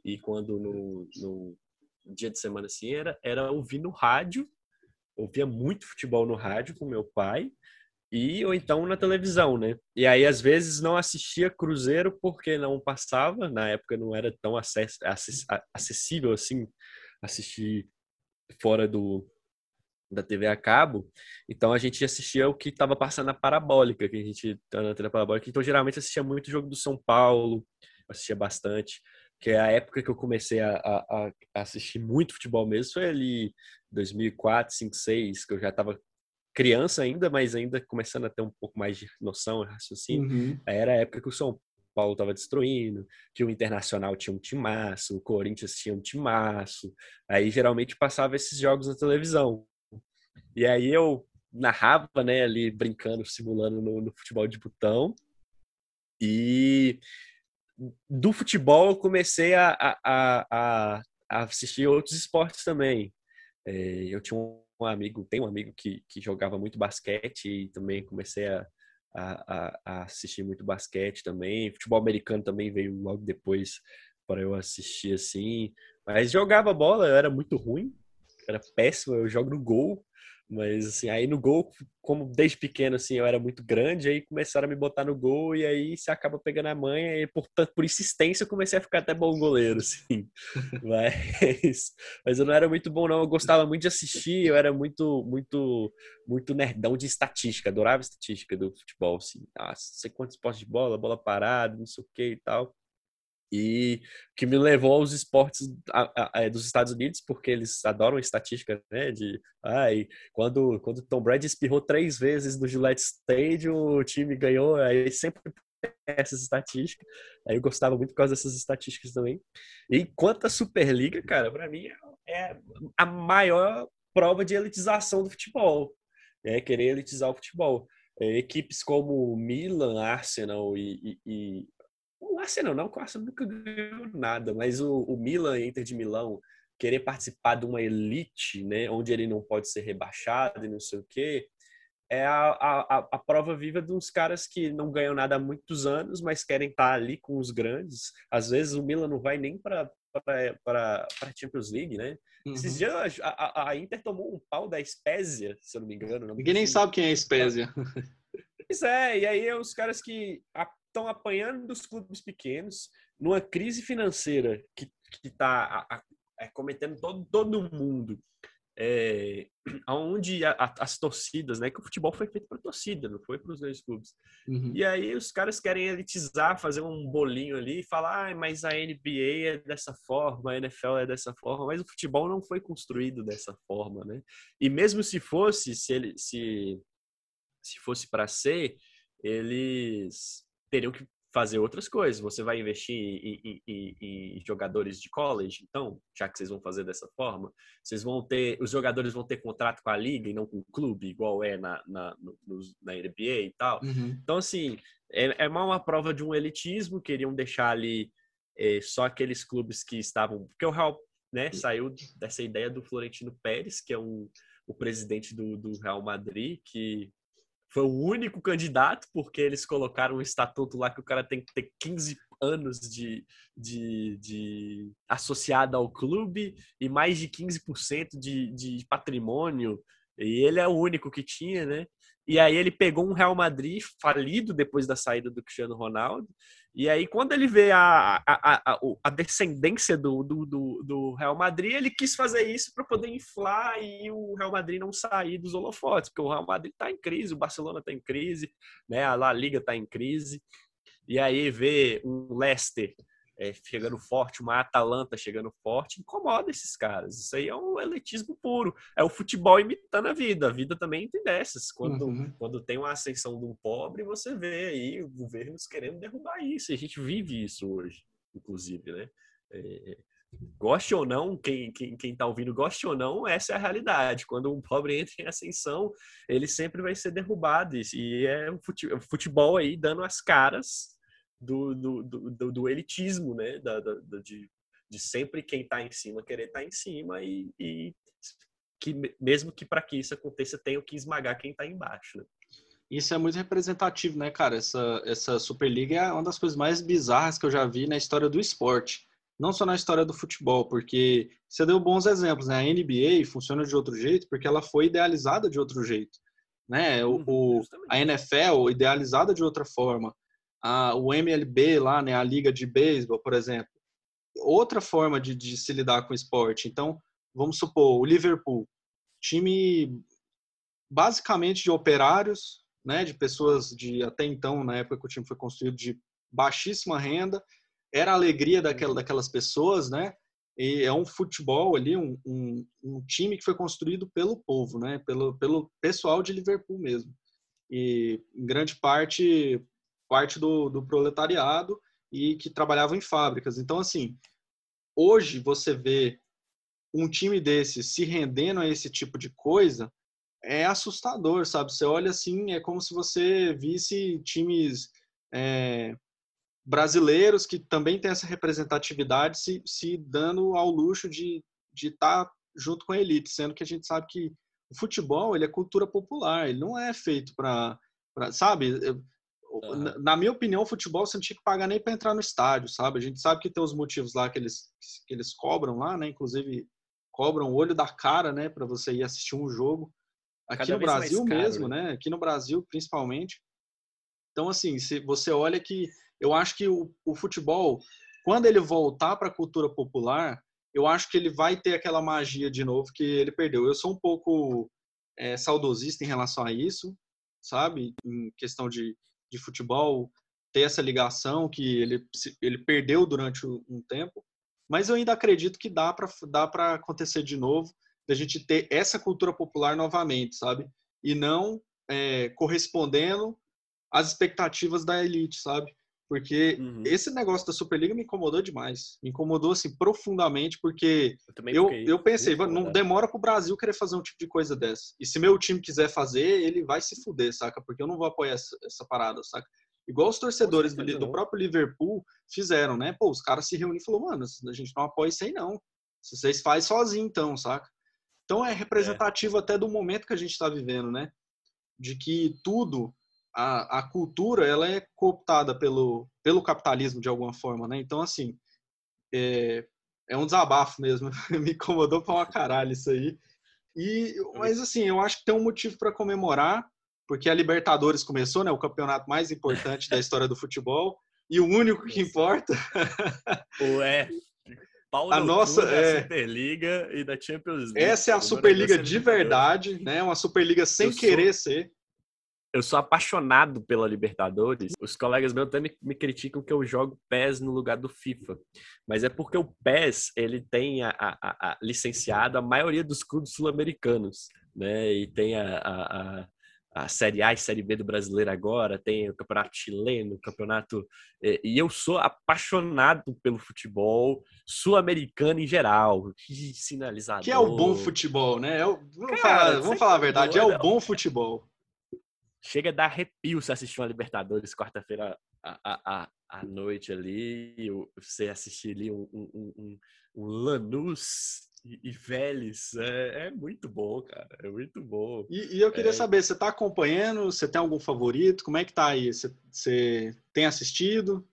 e quando no, no dia de semana assim era era ouvir no rádio, ouvia muito futebol no rádio com meu pai e ou então na televisão, né? E aí às vezes não assistia Cruzeiro porque não passava, na época não era tão acess acessível assim assistir fora do da TV a cabo. Então a gente assistia o que estava passando na parabólica, que a gente tá na TV parabólica. Então geralmente assistia muito jogo do São Paulo, assistia bastante, que é a época que eu comecei a, a, a assistir muito futebol mesmo, foi ali 2004, 2005, 2006, que eu já estava criança ainda, mas ainda começando a ter um pouco mais de noção, raciocínio. Uhum. Era a época que o São Paulo estava destruindo, que o Internacional tinha um timaço, o Corinthians tinha um timaço. Aí geralmente passava esses jogos na televisão. E aí eu narrava, né, ali brincando, simulando no, no futebol de botão. E do futebol eu comecei a, a, a, a assistir outros esportes também. É, eu tinha um um amigo, tem um amigo que, que jogava muito basquete e também comecei a, a, a, assistir muito basquete também. Futebol americano também veio logo depois para eu assistir assim. Mas jogava bola, eu era muito ruim, era péssimo, eu jogo no gol. Mas, assim, aí no gol, como desde pequeno, assim, eu era muito grande, aí começaram a me botar no gol e aí você acaba pegando a manha e, portanto, por insistência, eu comecei a ficar até bom goleiro, assim. mas, mas eu não era muito bom, não. Eu gostava muito de assistir, eu era muito, muito, muito nerdão de estatística, adorava estatística do futebol, assim. Ah, sei quantos postos de bola, bola parada, não sei o que e tal e que me levou aos esportes a, a, a, dos Estados Unidos, porque eles adoram estatística, né? De ai, quando, quando Tom Brady espirrou três vezes no Gillette Stadium, o time ganhou, aí sempre essas estatísticas. Aí eu gostava muito por causa dessas estatísticas também. E quanto à Superliga, cara, para mim é a maior prova de elitização do futebol. É querer elitizar o futebol. é, equipes como Milan, Arsenal e, e, e... o Arsenal não, o Arsenal nunca ganhou nada, mas o, o Milan e Inter de Milão querer participar de uma elite, né, onde ele não pode ser rebaixado e não sei o quê, é a, a, a prova viva de uns caras que não ganham nada há muitos anos, mas querem estar ali com os grandes. Às vezes o Milan não vai nem para para a Champions League, né? Uhum. Esses dias a, a, Inter tomou um pau da Spezia, se eu não me engano. Ninguém nem sabe quem é a Spezia. Pois é, e aí é os caras que estão apanhando dos clubes pequenos numa crise financeira que está é, cometendo todo, todo mundo é, onde a, a, as torcidas, né? Que o futebol foi feito para torcida, não foi para os dois clubes. Uhum. E aí os caras querem elitizar, fazer um bolinho ali e falar, ah, mas a NBA é dessa forma, a NFL é dessa forma, mas o futebol não foi construído dessa forma, né? E mesmo se fosse, se ele se se fosse para ser, eles teriam que fazer outras coisas. Você vai investir em, em, em, jogadores de college, então, já que vocês vão fazer dessa forma, vocês vão ter, os jogadores vão ter contrato com a liga e não com o clube, igual é na, na, no, na NBA e tal. Uhum. Então, assim, é, é uma prova de um elitismo, queriam deixar ali é, só aqueles clubes que estavam. Porque o Real né, saiu dessa ideia do Florentino Pérez, que é um, o presidente do, do Real Madrid, que foi o único candidato, porque eles colocaram um estatuto lá que o cara tem que ter 15 anos de, de, de associado ao clube e mais de 15% de, de patrimônio. E ele é o único que tinha, né? E aí ele pegou um Real Madrid falido depois da saída do Cristiano Ronaldo e aí, quando ele vê a, a, a, a descendência do, do, do, Real Madrid, ele quis fazer isso para poder inflar e o Real Madrid não sair dos holofotes, porque o Real Madrid está em crise, o Barcelona está em crise, né? a La Liga está em crise. E aí vê um Leicester é, chegando forte, uma Atalanta chegando forte, incomoda esses caras. Isso aí é um elitismo puro. É o futebol imitando a vida. A vida também tem dessas. Quando, uhum. quando tem uma ascensão de um pobre, você vê aí governos querendo derrubar isso. E a gente vive isso hoje, inclusive, né? É, goste ou não, quem, quem, quem tá ouvindo, goste ou não, essa é a realidade. Quando um pobre entra em ascensão, ele sempre vai ser derrubado. E é o futebol aí dando as caras do, do, do, do elitismo, né? Da, da, de, de sempre quem está em cima querer estar tá em cima e, e que mesmo que para que isso aconteça tenha que esmagar quem está embaixo. Né? Isso é muito representativo, né, cara? Essa, essa Superliga é uma das coisas mais bizarras que eu já vi na história do esporte. Não só na história do futebol, porque você deu bons exemplos, né? A NBA funciona de outro jeito porque ela foi idealizada de outro jeito. Né? O, uhum, o a NFL idealizada de outra forma a, o MLB lá, né, a liga de beisebol, por exemplo, outra forma de, de se lidar com o esporte. Então, vamos supor, o Liverpool, time basicamente de operários, né, de pessoas de até então, na época que o time foi construído, de baixíssima renda, era a alegria daquela, daquelas pessoas, né? E é um futebol ali, um, um, um, time que foi construído pelo povo, né? Pelo, pelo pessoal de Liverpool mesmo. E em grande parte parte do, do proletariado e que trabalhavam em fábricas. Então, assim, hoje você vê um time desse se rendendo a esse tipo de coisa é assustador, sabe? Você olha assim, é como se você visse times é, brasileiros que também têm essa representatividade se, se dando ao luxo de estar tá junto com a elite, sendo que a gente sabe que o futebol ele é cultura popular, ele não é feito para, sabe? Uhum. Na minha opinião, o futebol você não tinha que pagar nem para entrar no estádio, sabe? A gente sabe que tem os motivos lá que eles, que eles cobram lá, né? Inclusive, cobram o olho da cara, né? Para você ir assistir um jogo. Aqui Cada no Brasil caro, mesmo, né? né? Aqui no Brasil, principalmente. Então, assim, se você olha que eu acho que o, o futebol, quando ele voltar para a cultura popular, eu acho que ele vai ter aquela magia de novo que ele perdeu. Eu sou um pouco é, saudosista em relação a isso, sabe? Em questão de de futebol ter essa ligação que ele, ele perdeu durante um tempo, mas eu ainda acredito que dá para dá acontecer de novo, da gente ter essa cultura popular novamente, sabe? E não é, correspondendo às expectativas da elite, sabe? Porque uhum. esse negócio da Superliga me incomodou demais. Me incomodou, assim, profundamente, porque eu, eu, eu pensei, não demora pro Brasil querer fazer um tipo de coisa dessa. E se meu time quiser fazer, ele vai se fuder, saca? Porque eu não vou apoiar essa, essa parada, saca? Igual os torcedores do, do, próprio Liverpool fizeram, né? Pô, os caras se reuniram e falaram, mano, a gente não apoia isso aí, não. Se vocês fazem sozinho, então, saca? Então é representativo é. até do momento que a gente está vivendo, né? De que tudo a, a cultura ela é cooptada pelo, pelo capitalismo de alguma forma, né? Então, assim, é, é um desabafo mesmo. Me incomodou pra uma caralho isso aí. E, mas, assim, eu acho que tem um motivo para comemorar, porque a Libertadores começou, né? O campeonato mais importante da história do futebol e o único que importa. Ué. Paulo a nossa é Superliga e da Champions League. Essa é a Superliga de verdade, né? Uma Superliga sem eu querer sou... ser eu sou apaixonado pela Libertadores. Os colegas meus até me, me, criticam que eu jogo PES no lugar do FIFA. Mas é porque o PES, ele tem a, a, a licenciado a maioria dos clubes sul-americanos, né? E tem a, a, a, Série A e Série B do brasileiro agora, tem o Campeonato Chileno, o Campeonato... E eu sou apaixonado pelo futebol sul-americano em geral. Que sinalizador. Que é o bom futebol, né? É o, vamos, Cara, falar, vamos falar a verdade, é o bom futebol chega a dar arrepio se assistir uma Libertadores quarta-feira à, à, à, noite ali, você assistir ali um, um, um, um Lanús e, e Vélez, é, é, muito bom, cara, é muito bom. E, e eu queria é... saber, você está acompanhando, você tem algum favorito, como é que tá aí? Você, você tem assistido?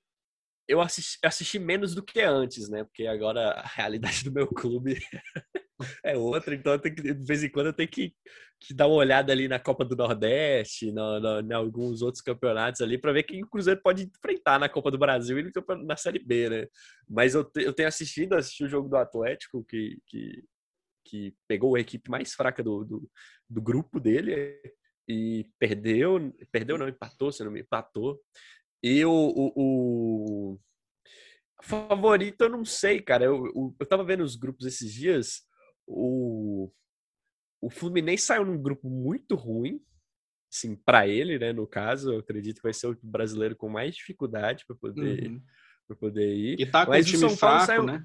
Eu assisti, assisti menos do que antes, né, porque agora a realidade do meu clube é outra, então que, de vez em quando eu tenho que, que, dar uma olhada ali na Copa do Nordeste, no, no, em alguns outros campeonatos ali, para ver quem o Cruzeiro pode enfrentar na Copa do Brasil e na Série B, né? Mas eu, te, eu tenho assistido, assisti o jogo do Atlético, que, que, que pegou a equipe mais fraca do, do, do grupo dele e perdeu, perdeu não, empatou, se não me empatou. E o, o, o favorito eu não sei, cara. Eu, eu, eu tava vendo os grupos esses dias o, o Fluminense saiu num grupo muito ruim, sim, para ele, né? No caso, eu acredito que vai ser o brasileiro com mais dificuldade para poder, uhum. poder ir. E tá com Mas o time fraco, saiu... né?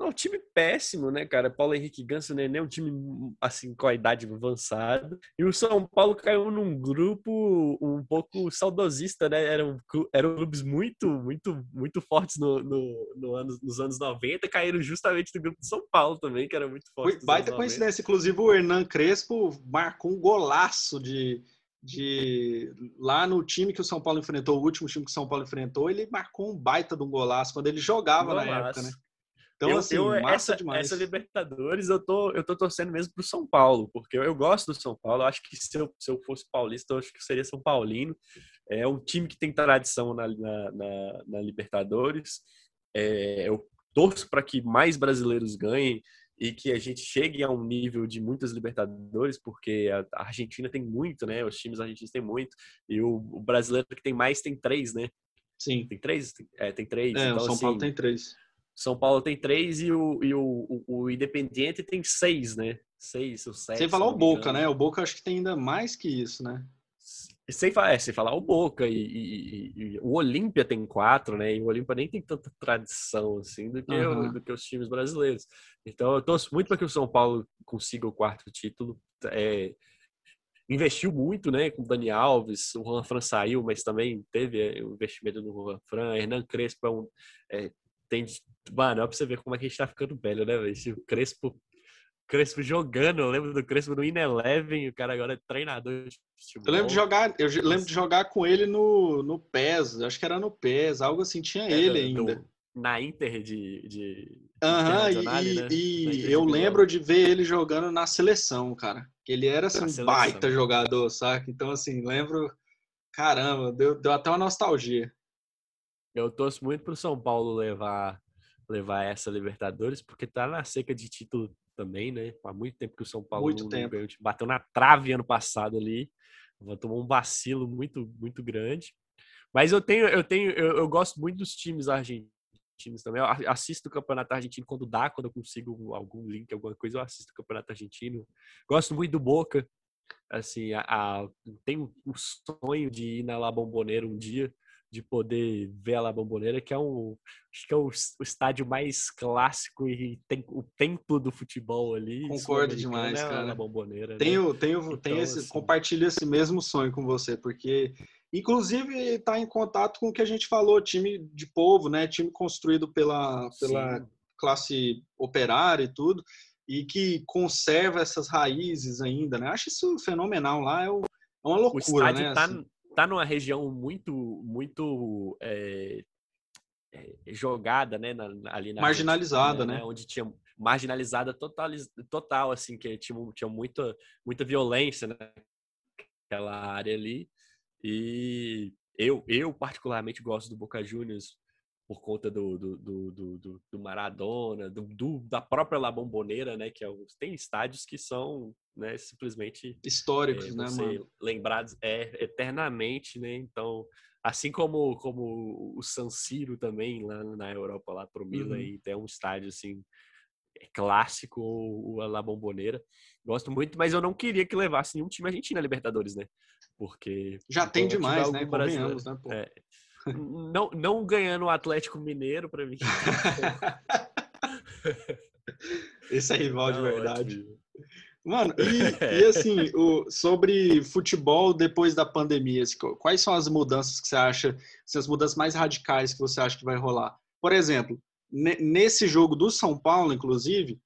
Não, time péssimo, né, cara? Paulo Henrique Ganso, né? Nem um time, assim, com a idade avançada. E o São Paulo caiu num grupo um pouco saudosista, né? Eram, eram clubes muito, muito, muito fortes no, no, no nos anos 90. Caíram justamente no grupo de São Paulo também, que era muito forte. Foi baita coincidência. Inclusive, o Hernan Crespo marcou um golaço de, de lá no time que o São Paulo enfrentou, o último time que o São Paulo enfrentou, ele marcou um baita de um golaço quando ele jogava golaço. na época, né? Então, eu, assim, eu, essa, demais. essa Libertadores eu tô, eu tô torcendo mesmo pro São Paulo, porque eu, eu gosto do São Paulo. Eu acho que se eu, se eu fosse paulista, eu acho que seria São Paulino. É um time que tem tradição na, na, na, na Libertadores. É, eu torço para que mais brasileiros ganhem e que a gente chegue a um nível de muitas Libertadores, porque a Argentina tem muito, né? Os times argentinos têm muito, e o, o brasileiro que tem mais tem três, né? Sim. Tem três? É, tem três. É, então, o São assim, Paulo tem três. São Paulo tem três e o, e o, o, Independiente tem seis, né? Seis ou sete. Sem falar o Boca, né? O Boca acho que tem ainda mais que isso, né? Sem, é, sem falar o Boca e, e, e, o Olímpia tem quatro, né? E o Olímpia nem tem tanta tradição assim do que, uhum. o, do que os times brasileiros. Então eu torço muito para que o São Paulo consiga o quarto título. É, investiu muito, né? Com o Dani Alves, o Juan Fran saiu, mas também teve é, o investimento no Juan Fran. Hernan Crespo é um, é, tem. Mano, ó pra você ver como é que a gente tá ficando velho, né, velho? O Crespo, Crespo jogando, eu lembro do Crespo no Ineleven, o cara agora é treinador de futebol. Eu lembro de jogar, eu lembro de jogar com ele no, no PES, acho que era no PES, algo assim, tinha é, ele ainda. na Inter de. de Aham, e, né? e eu lembro de ver ele jogando na seleção, cara. Que ele era assim, um baita jogador, saca? Então, assim, lembro. Caramba, deu, deu até uma nostalgia. Eu torço muito pro São Paulo levar levar essa Libertadores, porque tá na seca de título também, né? Há muito tempo que o São Paulo muito tempo. ganhou, bateu na trave ano passado ali, tomou um vacilo muito muito grande. Mas eu tenho eu tenho eu, eu gosto muito dos times argentinos também. Eu assisto o Campeonato Argentino quando dá, quando eu consigo algum link, alguma coisa, eu assisto o Campeonato Argentino. Gosto muito do Boca. Assim, a, a, tenho um sonho de ir na La Bombonera um dia, de poder ver a La Bombonera, que é um acho que é o, o estádio mais clássico e tem o templo do futebol ali. Concordo demais, é cara. La Bombonera. Tenho, né? tenho, então, tenho esse, assim... compartilho esse mesmo sonho com você, porque inclusive está em contato com o que a gente falou, time de povo, né? Time construído pela, pela classe operária e tudo, e que conserva essas raízes ainda, né? Acho isso fenomenal lá, é, uma loucura, o estádio né? Tá, assim tá numa região muito, muito é, é, jogada, né, na, ali na marginalizada, né? né? Onde tinha marginalizada total, total assim, que tinha, tinha muita, muita violência naquela área ali. E eu, eu particularmente gosto do Boca Juniors por conta do, do, do, do, do Maradona, do, do, da própria La Bombonera, né? Que é, tem estádios que são né, simplesmente históricos, é, né, mano? Lembrados é, eternamente, né? Então, assim como, como o San Siro também lá na Europa, lá pro Milan, uhum. tem um estádio assim é clássico, o La Bombonera. Gosto muito, mas eu não queria que levasse nenhum time argentino na Libertadores, né? Porque já tem demais, né? Convenhamos, né? Pô. É, não, não ganhando o Atlético Mineiro, para mim. Esse é rival de verdade. Mano, e, e assim, o, sobre futebol depois da pandemia, assim, quais são as mudanças que você acha, as mudanças mais radicais que você acha que vai rolar? Por exemplo, nesse jogo do São Paulo, inclusive,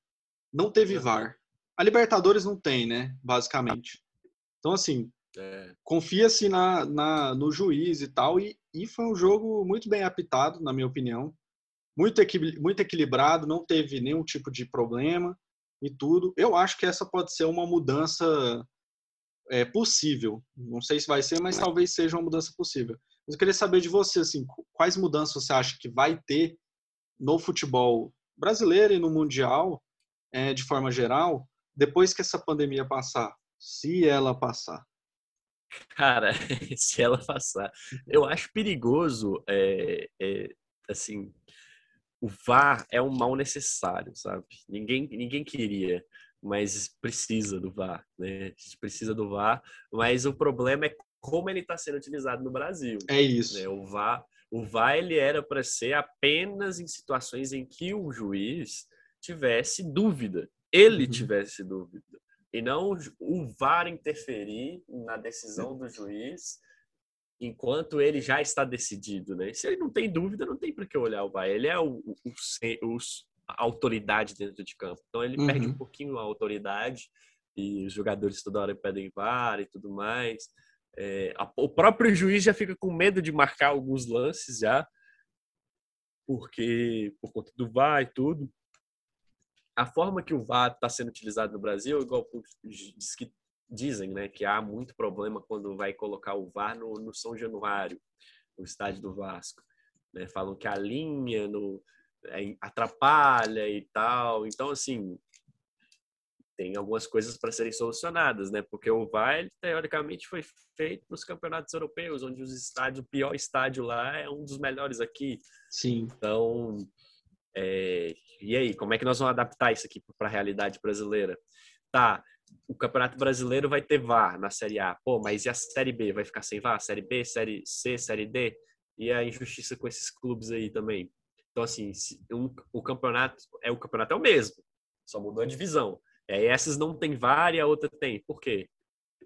não teve VAR. A Libertadores não tem, né? Basicamente. Então, assim, é. confia-se na, na, no juiz e tal, e e foi um jogo muito bem apitado, na minha opinião. Muito, muito equilibrado, não teve nenhum tipo de problema e tudo. Eu acho que essa pode ser uma mudança é, possível. Não sei se vai ser, mas talvez seja uma mudança possível. Mas eu queria saber de você, assim, quais mudanças você acha que vai ter no futebol brasileiro e no mundial, é, de forma geral, depois que essa pandemia passar, se ela passar. Cara, se ela passar. Eu acho perigoso, é, é, assim, o VAR é um mal necessário, sabe? Ninguém, ninguém queria, mas precisa do VAR, né? A gente precisa do VAR, mas o problema é como ele está sendo utilizado no Brasil. É isso. Né? O VAR, o VAR ele era para ser apenas em situações em que o juiz tivesse dúvida, ele uhum. tivesse dúvida e não o VAR interferir na decisão do juiz enquanto ele já está decidido, né? Se ele não tem dúvida, não tem para que olhar o VAR. Ele é o, o, o, a autoridade dentro de campo. Então ele uhum. perde um pouquinho a autoridade e os jogadores toda hora pedem VAR e tudo mais. É, a, o próprio juiz já fica com medo de marcar alguns lances já, porque por conta do VAR e tudo a forma que o VAR está sendo utilizado no Brasil, igual diz que dizem, né, que há muito problema quando vai colocar o VAR no, no São Januário, no estádio do Vasco. Né? Falam que a linha no, é, atrapalha e tal. Então, assim, tem algumas coisas para serem solucionadas, né? Porque o VAR, ele, teoricamente, foi feito nos campeonatos europeus, onde os estádios, o pior estádio lá é um dos melhores aqui. Sim. Então, é, e aí, como é que nós vamos adaptar isso aqui para a realidade brasileira? Tá, o Campeonato Brasileiro vai ter VAR na Série A. Pô, mas e a Série B? Vai ficar sem VAR? Série B, Série C, Série D? E a injustiça com esses clubes aí também. Então, assim, um, o campeonato é o campeonato é o mesmo, só mudou a divisão. E aí essas não tem VAR e a outra tem. Por quê?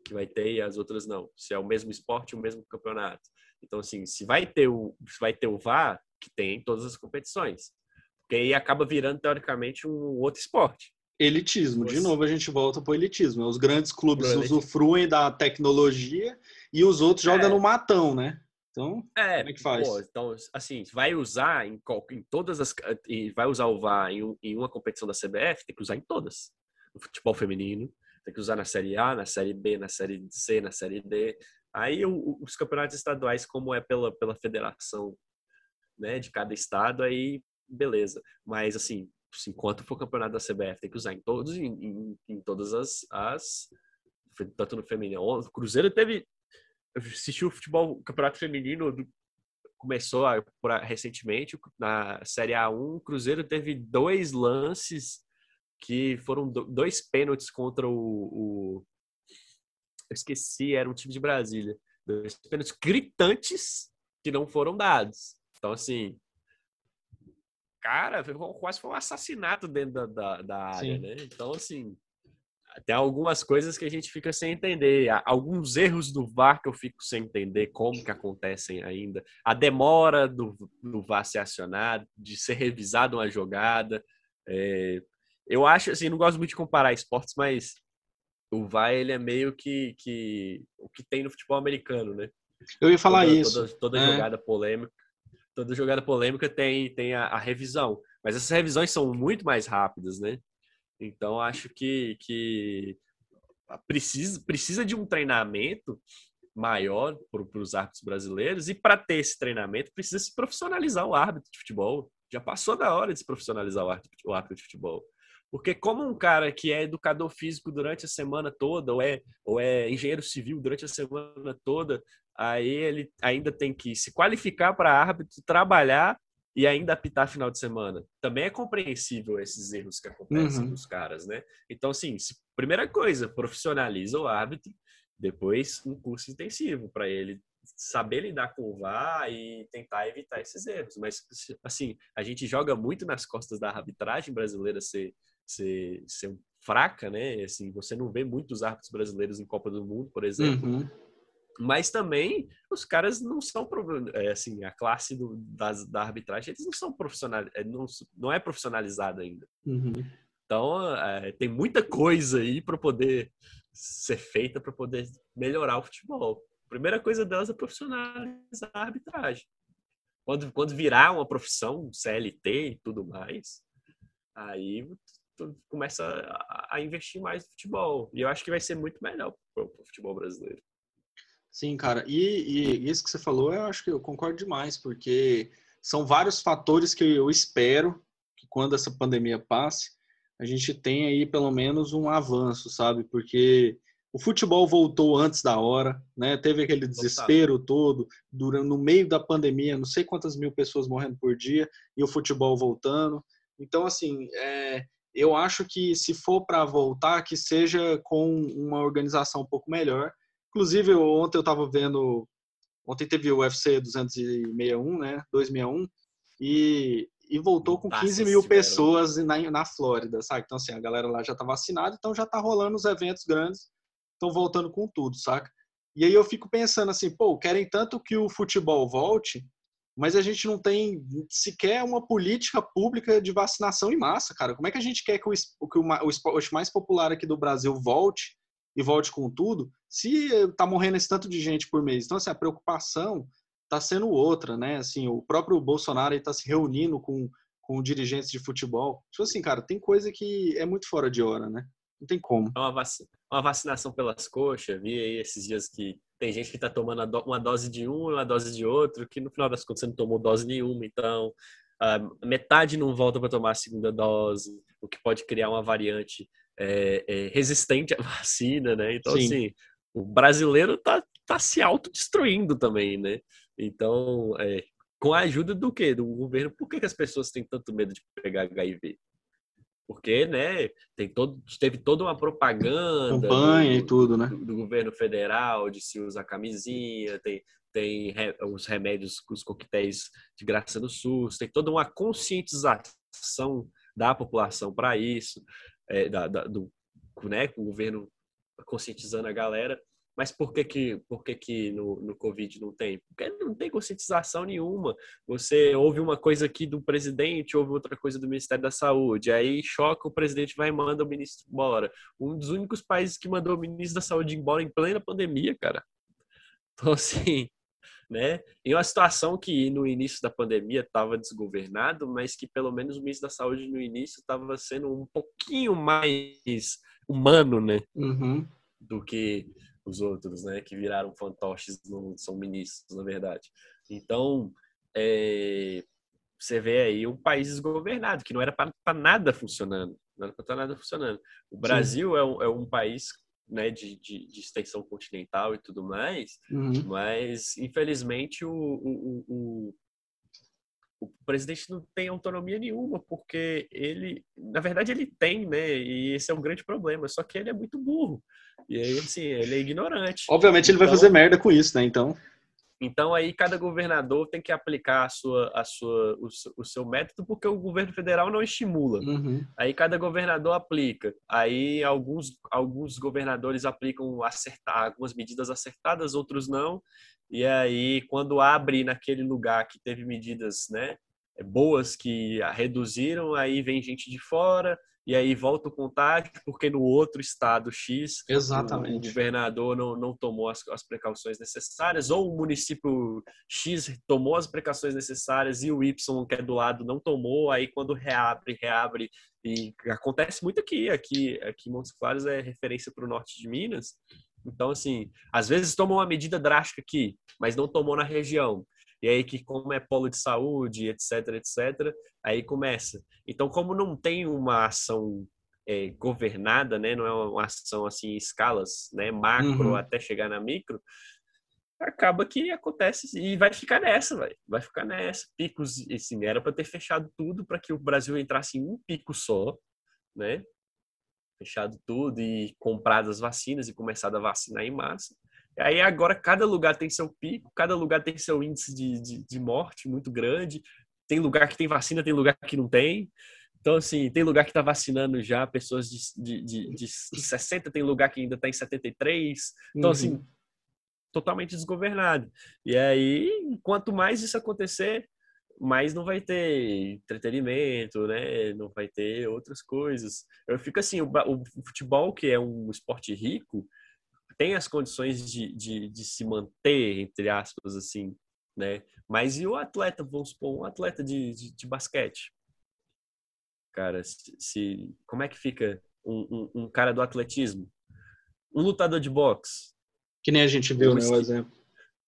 Que vai ter e as outras não. Se é o mesmo esporte, o mesmo campeonato. Então, assim, se vai ter o, vai ter o VAR, que tem em todas as competições. Porque aí acaba virando, teoricamente, um outro esporte. Elitismo. De novo, a gente volta para o elitismo. Os grandes clubes usufruem da tecnologia e os outros jogam é. no matão, né? Então, é, como é que faz? Pô, então, assim, vai usar em, em todas as. E vai usar o VAR em, em, uma competição da CBF, tem que usar em todas. No futebol feminino, tem que usar na Série A, na Série B, na Série C, na Série D. Aí o, os campeonatos estaduais, como é pela, pela federação né, de cada estado, aí beleza. Mas, assim, enquanto for campeonato da CBF, tem que usar em todos, em, em, em todas as, as, Tanto no feminino. O Cruzeiro teve. Eu assisti o futebol, o campeonato feminino do, começou a, por, recentemente na Série A1. O Cruzeiro teve dois lances que foram do, dois pênaltis contra o, o eu esqueci, era um time de Brasília. Dois pênaltis gritantes que não foram dados. Então, assim, cara, quase foi um assassinato dentro da, da, da área, Sim. né? Então, assim, tem algumas coisas que a gente fica sem entender. Alguns erros do VAR que eu fico sem entender como que acontecem ainda. A demora do, do VAR ser acionado, de ser revisado uma jogada. É, eu acho, assim, não gosto muito de comparar esportes, mas o VAR, ele é meio que, que o que tem no futebol americano, né? Eu ia falar toda, isso. Toda, toda é. jogada polêmica. Toda jogada polêmica tem, tem a, a revisão. Mas essas revisões são muito mais rápidas, né? Então, acho que, que precisa, precisa de um treinamento maior para os árbitros brasileiros, e para ter esse treinamento, precisa se profissionalizar o árbitro de futebol. Já passou da hora de se profissionalizar o árbitro, o árbitro de futebol. Porque como um cara que é educador físico durante a semana toda, ou é, ou é engenheiro civil durante a semana toda, aí ele ainda tem que se qualificar para árbitro, trabalhar e ainda apitar final de semana. Também é compreensível esses erros que acontecem uhum. nos caras, né? Então, assim, primeira coisa, profissionaliza o árbitro, depois um curso intensivo para ele saber lidar com o VAR e tentar evitar esses erros. Mas, assim, a gente joga muito nas costas da arbitragem brasileira ser, ser, ser fraca, né? Assim, você não vê muitos árbitros brasileiros em Copa do Mundo, por exemplo. Uhum. Mas também os caras não são é, assim a classe do, das, da arbitragem eles não são profissional é, não, não é profissionalizada ainda. Uhum. Então é, tem muita coisa aí para poder ser feita para poder melhorar o futebol. A primeira coisa delas é profissionalizar a arbitragem. Quando, quando virar uma profissão, CLT e tudo mais, aí começa a, a investir mais no futebol. E eu acho que vai ser muito melhor para o futebol brasileiro. Sim, cara. E, e, isso que você falou, eu acho que eu concordo demais, porque são vários fatores que eu espero que quando essa pandemia passe, a gente tenha aí pelo menos um avanço, sabe? Porque o futebol voltou antes da hora, né? Teve aquele desespero todo durante no meio da pandemia, não sei quantas mil pessoas morrendo por dia e o futebol voltando. Então, assim, é, eu acho que se for para voltar, que seja com uma organização um pouco melhor Inclusive, ontem eu estava vendo. Ontem teve o UFC 261, né? 261. E, e voltou com 15 mil pessoas na, na Flórida, sabe? Então, assim, a galera lá já tá vacinada, então já tá rolando os eventos grandes, estão voltando com tudo, saca? E aí eu fico pensando assim, pô, querem tanto que o futebol volte, mas a gente não tem sequer uma política pública de vacinação em massa, cara. Como é que a gente quer que o, que o, o esporte mais popular aqui do Brasil volte e volte com tudo, se está morrendo esse tanto de gente por mês. Então, assim, a preocupação está sendo outra, né? Assim, o próprio Bolsonaro está se reunindo com, com dirigentes de futebol. Tipo assim, cara, tem coisa que é muito fora de hora, né? Não tem como. É uma, vac... uma vacinação pelas coxas. Vi aí esses dias que tem gente que está tomando uma dose de um e uma dose de outro, que no final das contas você não tomou dose nenhuma. Então, a metade não volta para tomar a segunda dose, o que pode criar uma variante é, é, resistente à vacina, né? Então, Sim. assim, o brasileiro tá, tá se autodestruindo também, né? Então, é, com a ajuda do quê? Do governo, por que, que as pessoas têm tanto medo de pegar HIV? Porque, né, tem todo, teve toda uma propaganda campanha do, e tudo, né? Do, do, governo federal de se usar camisinha, tem, tem re, os remédios, os coquetéis de graça no SUS, tem toda uma conscientização da população para isso é, da, da, do né, o governo conscientizando a galera. Mas por que que, por que, que no, no Covid não tem? Porque não tem conscientização nenhuma. Você ouve uma coisa aqui do presidente, ouve outra coisa do Ministério da Saúde, aí choca o presidente vai e manda o ministro embora. Um dos únicos países que mandou o ministro da Saúde embora em plena pandemia, cara. Então, assim, né? Em uma situação que no início da pandemia estava desgovernado, mas que pelo menos o ministro da Saúde no início estava sendo um pouquinho mais humano, né? Uhum. Do que os outros, né? Que viraram fantoches, não são ministros, na verdade. Então, é, você vê aí um país desgovernado, que não era para nada funcionando. Não era para nada funcionando. O Brasil é um, é um país né, de, de, de, extensão continental e tudo mais, uhum. mas infelizmente o, o, o, o presidente não tem autonomia nenhuma, porque ele, na verdade, ele tem, né? E esse é um grande problema, só que ele é muito burro. E aí, assim, ele é ignorante. Obviamente, então, ele vai então fazer merda com isso, né? Então. Então aí cada governador tem que aplicar a sua, a sua, o, o seu método porque o governo federal não estimula. Uhum. Aí cada governador aplica. Aí alguns, alguns governadores aplicam acertar algumas medidas acertadas, outros não. E aí quando abre naquele lugar que teve medidas, né, boas que reduziram, aí vem gente de fora e aí volta o contágio, porque no outro estado X Exatamente. o governador não, não tomou as, as, precauções necessárias, ou o município X tomou as precauções necessárias e o Y, que é do lado, não tomou, aí quando reabre, reabre, e acontece muito aqui, aqui, aqui Montes Claros é referência para o norte de Minas, então, assim, às vezes tomou uma medida drástica aqui, mas não tomou na região e aí que como é polo de saúde, etc, etc, aí começa. Então, como não tem uma ação é, governada, né, não é uma ação assim em escalas, né, macro uhum. até chegar na micro, acaba que acontece e vai ficar nessa, vai, vai ficar nessa. Picos, assim, era para ter fechado tudo para que o Brasil entrasse em um pico só, né? Fechado tudo e comprado as vacinas e começado a vacinar em massa. Aí agora cada lugar tem seu pico, cada lugar tem seu índice de, de, de morte muito grande. Tem lugar que tem vacina, tem lugar que não tem. Então, assim, tem lugar que está vacinando já pessoas de, de, de, de 60, tem lugar que ainda está em 73. Então, assim, uhum. assim, totalmente desgovernado. E aí, quanto mais isso acontecer, mais não vai ter entretenimento, né? Não vai ter outras coisas. Eu fico assim, o, o futebol, que é um esporte rico, tem as condições de, de, de, se manter, entre aspas, assim, né? Mas e o atleta, vamos supor, um atleta de, de, de basquete? Cara, se, se, como é que fica um, um, um, cara do atletismo? Um lutador de boxe? Que nem a gente viu, o né, o exemplo.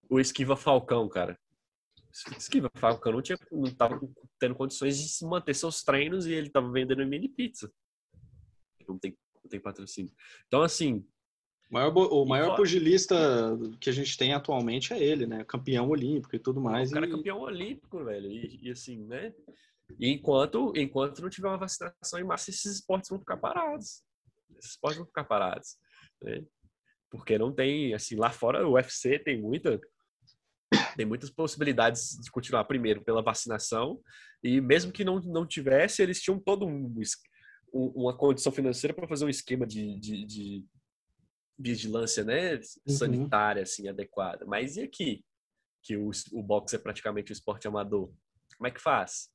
O Esquiva Falcão, cara. Esquiva Falcão não, tinha, não tava tendo condições de se manter seus treinos e ele tava vendendo mini pizza. Não tem, não tem patrocínio. Então, assim, o maior, o maior pugilista que a gente tem atualmente é ele, né? Campeão olímpico e tudo mais. O cara é campeão olímpico, velho. E, e, assim, né? E enquanto, enquanto não tiver uma vacinação em massa, esses esportes vão ficar parados. Esses esportes vão ficar parados. Né? Porque não tem, assim, lá fora o UFC tem muita tem muitas possibilidades de continuar primeiro pela vacinação e mesmo que não, não tivesse, eles tinham todo um, uma condição financeira para fazer um esquema de, de, de vigilância né, uhum. sanitária assim, adequada. Mas e aqui? Que o, o boxe é praticamente um esporte amador. Como é que faz?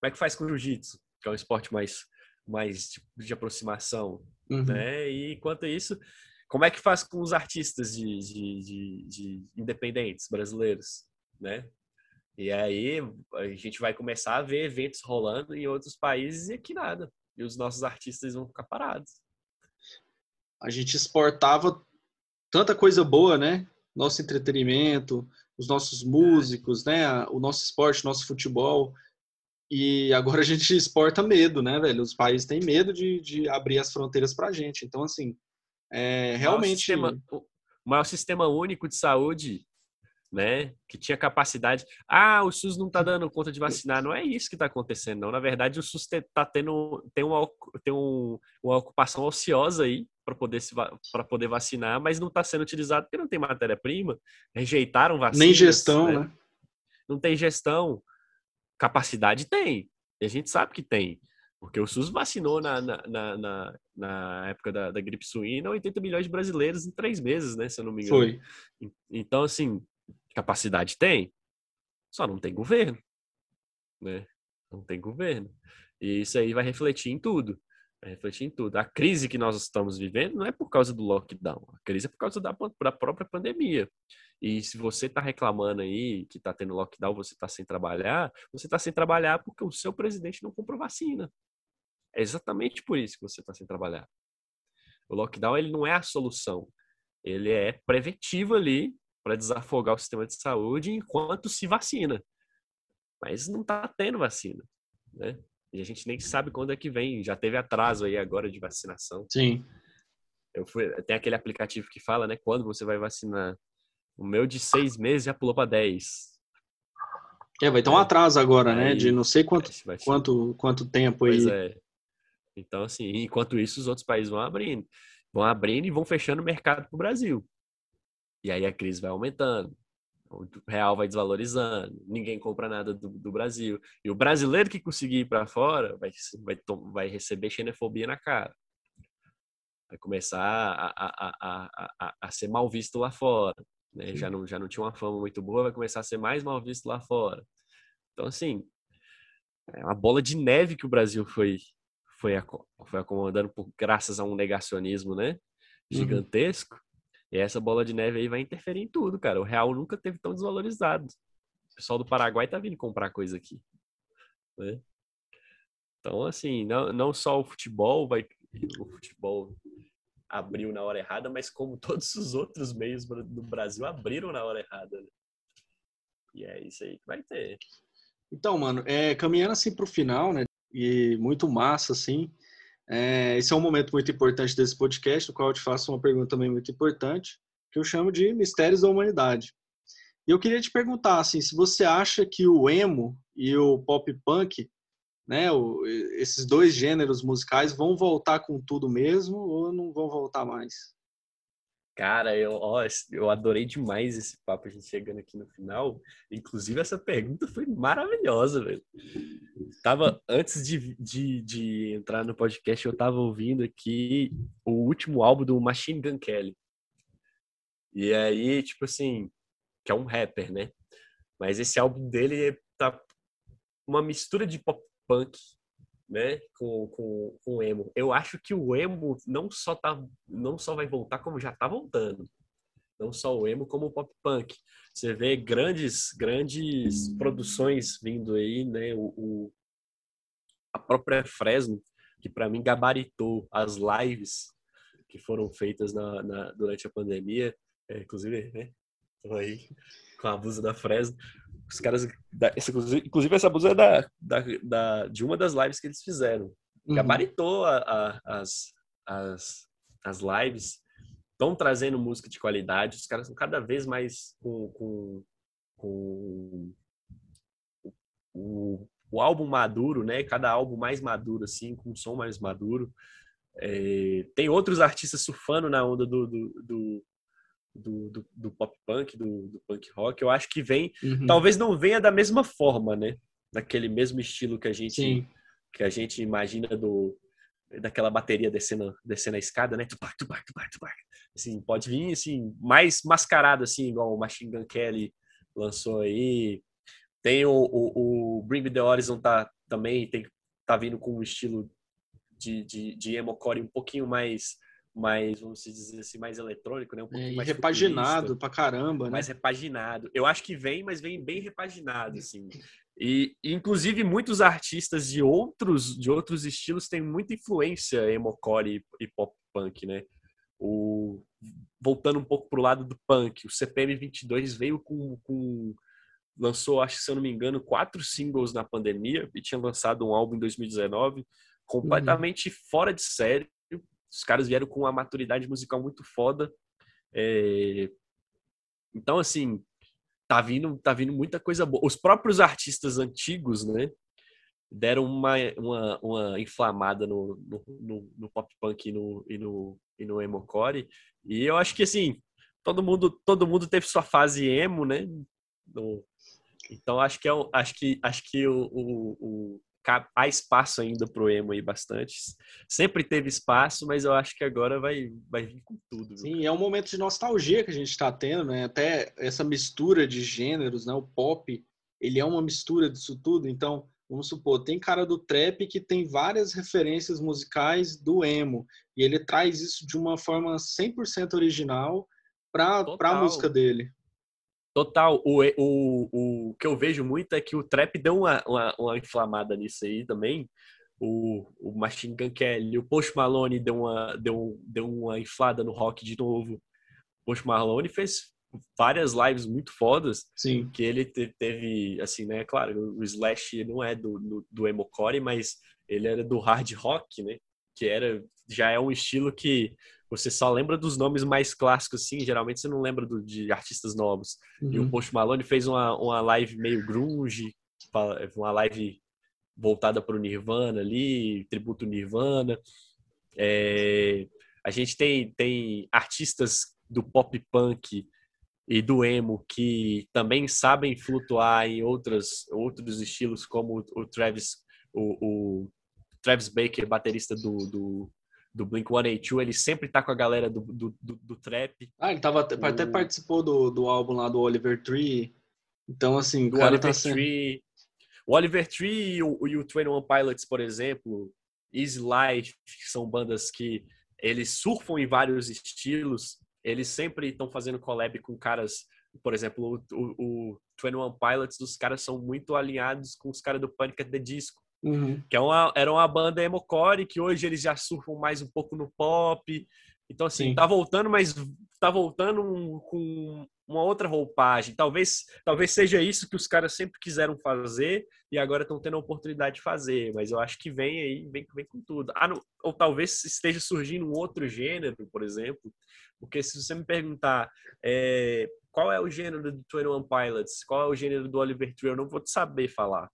Como é que faz com o jiu-jitsu, que é um esporte mais, mais de, de aproximação? Uhum. Né? E enquanto isso, como é que faz com os artistas de, de, de, de independentes brasileiros? Né? E aí a gente vai começar a ver eventos rolando em outros países e aqui nada. E os nossos artistas vão ficar parados a gente exportava tanta coisa boa, né? Nosso entretenimento, os nossos músicos, né? O nosso esporte, nosso futebol. E agora a gente exporta medo, né, velho? Os países têm medo de, de abrir as fronteiras pra gente. Então, assim, é, realmente. O maior, sistema, o maior sistema único de saúde né? Que tinha capacidade. Ah, o SUS não está dando conta de vacinar. Não é isso que está acontecendo, não. Na verdade, o SUS está tendo tem uma, tem um, uma ocupação ociosa aí para poder se para poder vacinar, mas não está sendo utilizado porque não tem matéria-prima. Rejeitaram vacinas. Nem gestão, né? né? Não tem gestão. Capacidade tem. E a gente sabe que tem. Porque o SUS vacinou na, na, na, na época da, da, gripe suína 80 milhões de brasileiros em três meses, né? Se eu não me engano. Foi. Então, assim, Capacidade tem, só não tem governo, né? Não tem governo. E isso aí vai refletir em tudo. Vai refletir em tudo. A crise que nós estamos vivendo não é por causa do lockdown. A crise é por causa da, da própria pandemia. E se você está reclamando aí que está tendo lockdown, você está sem trabalhar, você está sem trabalhar porque o seu presidente não comprou vacina. É exatamente por isso que você está sem trabalhar. O lockdown ele não é a solução. Ele é preventivo ali para desafogar o sistema de saúde enquanto se vacina. Mas não está tendo vacina, né? E a gente nem sabe quando é que vem. Já teve atraso aí agora de vacinação. Sim. Eu fui, tem aquele aplicativo que fala, né? Quando você vai vacinar. O meu de seis meses já pulou para dez. É, vai ter um é. atraso agora, aí, né? De não sei quanto, quanto, quanto tempo aí. Pois é. Então, assim, enquanto isso, os outros países vão abrindo. Vão abrindo e vão fechando o mercado para o Brasil. E aí a crise vai aumentando. O real vai desvalorizando, ninguém compra nada do, do Brasil. E o brasileiro que conseguir ir para fora vai, vai, vai receber xenofobia na cara. Vai começar a, a, a, a, a ser mal visto lá fora. Né? Já, não, já não tinha uma fama muito boa, vai começar a ser mais mal visto lá fora. Então, assim, é uma bola de neve que o Brasil foi, foi, foi acomodando por, graças a um negacionismo né? Uhum. gigantesco. Uhum. E essa bola de neve aí vai interferir em tudo, cara. O real nunca teve tão desvalorizado. O pessoal do Paraguai tá vindo comprar coisa aqui. Né? Então, assim, não, não só o futebol vai. O futebol abriu na hora errada, mas como todos os outros meios do Brasil abriram na hora errada. Né? E é isso aí que vai ter. Então, mano, é, caminhando assim para o final, né? E muito massa, assim. É, esse é um momento muito importante desse podcast, no qual eu te faço uma pergunta também muito importante, que eu chamo de mistérios da humanidade. E eu queria te perguntar, assim, se você acha que o emo e o pop punk, né, o, esses dois gêneros musicais vão voltar com tudo mesmo ou não vão voltar mais? Cara, eu, ó, eu adorei demais esse papo, a gente chegando aqui no final. Inclusive, essa pergunta foi maravilhosa, velho. Tava, antes de, de, de entrar no podcast, eu tava ouvindo aqui o último álbum do Machine Gun Kelly. E aí, tipo assim, que é um rapper, né? Mas esse álbum dele tá uma mistura de pop punk né, com, com, com emo. Eu acho que o emo não só tá, não só vai voltar como já tá voltando. Não só o emo como o pop punk. Você vê grandes grandes produções vindo aí, né, o, o a própria Fresno, que para mim gabaritou as lives que foram feitas na, na durante a pandemia, é, inclusive, né, aí com a blusa da Fresno. Os caras. Da, essa, inclusive, essa blusa é da, da, da, de uma das lives que eles fizeram. Uhum. Gabaritou a, a, as, as, as lives. Estão trazendo música de qualidade. Os caras estão cada vez mais com, com, com o, o álbum maduro, né? Cada álbum mais maduro, assim, com um som mais maduro. É, tem outros artistas surfando na onda do, do, do, do, do, do pop punk, do, do, punk rock, eu acho que vem, uhum. talvez não venha da mesma forma, né? Daquele mesmo estilo que a gente Sim. que a gente imagina do daquela bateria descendo descendo a escada, né? Tupac, tupac, tupac, tupac. Assim, pode vir assim mais mascarado assim, igual o Machine Gun Kelly lançou aí. Tem o, o, o Bring Me The Horizon tá também tem tá vindo com um estilo de, de, de emo core um pouquinho mais mais, vamos dizer assim, mais eletrônico, né? Um pouquinho é, mais repaginado pra caramba, né? Mais repaginado. Eu acho que vem, mas vem bem repaginado, assim. E, inclusive, muitos artistas de outros, de outros estilos têm muita influência emocore e, e pop punk, né? O, voltando um pouco pro lado do punk, o CPM 22 veio com, com lançou, acho que se eu não me engano, quatro singles na pandemia e tinha lançado um álbum em 2019 completamente uhum. fora de série, os caras vieram com uma maturidade musical muito foda. É... Então, assim, tá vindo, tá vindo muita coisa boa. Os próprios artistas antigos, né? Deram uma, uma, uma inflamada no, no, no, no pop punk e no, e no, e no emo core. E eu acho que, assim, todo mundo, todo mundo teve sua fase emo, né? No, então acho que é acho que acho que o, o, há espaço ainda pro emo aí bastante. Sempre teve espaço, mas eu acho que agora vai, vai vir com tudo. Viu? Sim, é um momento de nostalgia que a gente está tendo, né? Até essa mistura de gêneros, né? O pop, ele é uma mistura disso tudo. Então, vamos supor, tem cara do trap que tem várias referências musicais do emo. E ele traz isso de uma forma 100% original para a música dele. Total, o, o, o que eu vejo muito é que o trap deu uma, uma, uma inflamada nisso aí também. O, o Machine Gun Kelly, o Post Malone deu uma, deu, deu uma inflada no rock de novo. O Post Malone fez várias lives muito fodas. Sim. Que ele teve, assim, né? Claro, o Slash não é do, do, do emo-core, mas ele era do hard rock, né? Que era, já é um estilo que você só lembra dos nomes mais clássicos, assim, geralmente você não lembra do, de artistas novos. Uhum. E o uhum. Post Malone fez uma, uma live meio grunge, uma live voltada para o Nirvana ali, tributo Nirvana. É, a gente tem, tem artistas do pop punk e do emo que também sabem flutuar em outras, outros estilos, como o Travis, o, o Travis Baker, baterista do, do, do Blink-182, ele sempre tá com a galera do, do, do, do trap. Ah, ele tava, o... até participou do, do álbum lá do Oliver Tree. Então, assim, do Oliver tá Tree. O Oliver Tree e o, e o 21 Pilots, por exemplo, Easy Life, que são bandas que eles surfam em vários estilos, eles sempre estão fazendo collab com caras, por exemplo, o, o, o 21 Pilots, os caras são muito alinhados com os caras do Panic! at the Disco, uhum. que é uma, era uma banda emo-core, que hoje eles já surfam mais um pouco no pop, então assim, Sim. tá voltando, mas tá voltando com uma outra roupagem. Talvez, talvez seja isso que os caras sempre quiseram fazer e agora estão tendo a oportunidade de fazer. Mas eu acho que vem aí, vem, vem com tudo. Ah, não, ou talvez esteja surgindo um outro gênero, por exemplo. Porque se você me perguntar é, qual é o gênero do 21 Pilots, qual é o gênero do Oliver Tree, eu não vou te saber falar.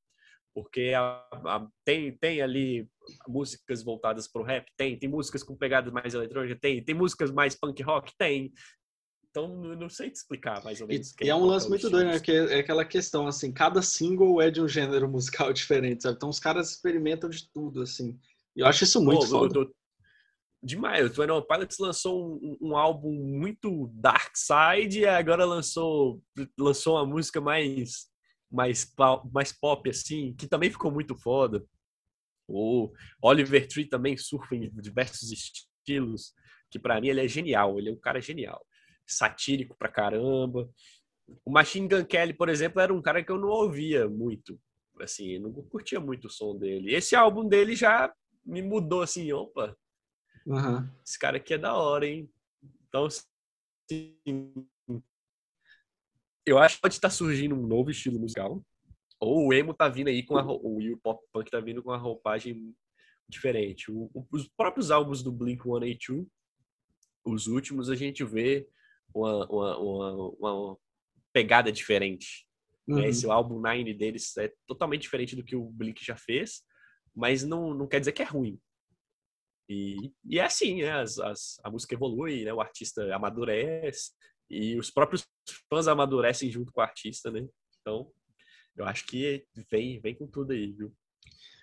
Porque a, a, tem, tem ali músicas voltadas para o rap? Tem. Tem músicas com pegadas mais eletrônicas? Tem. Tem músicas mais punk rock? Tem. Então, eu não sei te explicar mais ou menos. E, e é um lance é muito doido, né? Porque é aquela questão, assim, cada single é de um gênero musical diferente, sabe? Então, os caras experimentam de tudo, assim. E eu acho isso muito Pô, foda. Demais. O Twenty Pilots lançou um, um, álbum muito dark side e agora lançou, lançou uma música mais, mais, mais pop, assim, que também ficou muito foda. O Oliver Tree também surfa em diversos estilos, que para mim ele é genial, ele é um cara genial satírico pra caramba. O Machine Gun Kelly, por exemplo, era um cara que eu não ouvia muito. Assim, não curtia muito o som dele. Esse álbum dele já me mudou assim, opa. Uhum. Esse cara aqui é da hora, hein? Então, assim, eu acho que pode estar surgindo um novo estilo musical. Ou o emo tá vindo aí com a o, o pop punk tá vindo com uma roupagem diferente. O, os próprios álbuns do Blink 182, os últimos, a gente vê uma, uma, uma, uma pegada diferente. Né? Uhum. Esse álbum Nine deles é totalmente diferente do que o Blink já fez, mas não, não quer dizer que é ruim. E, e é assim, né? As, as, a música evolui, né? o artista amadurece e os próprios fãs amadurecem junto com o artista, né? Então, eu acho que vem, vem com tudo aí, viu?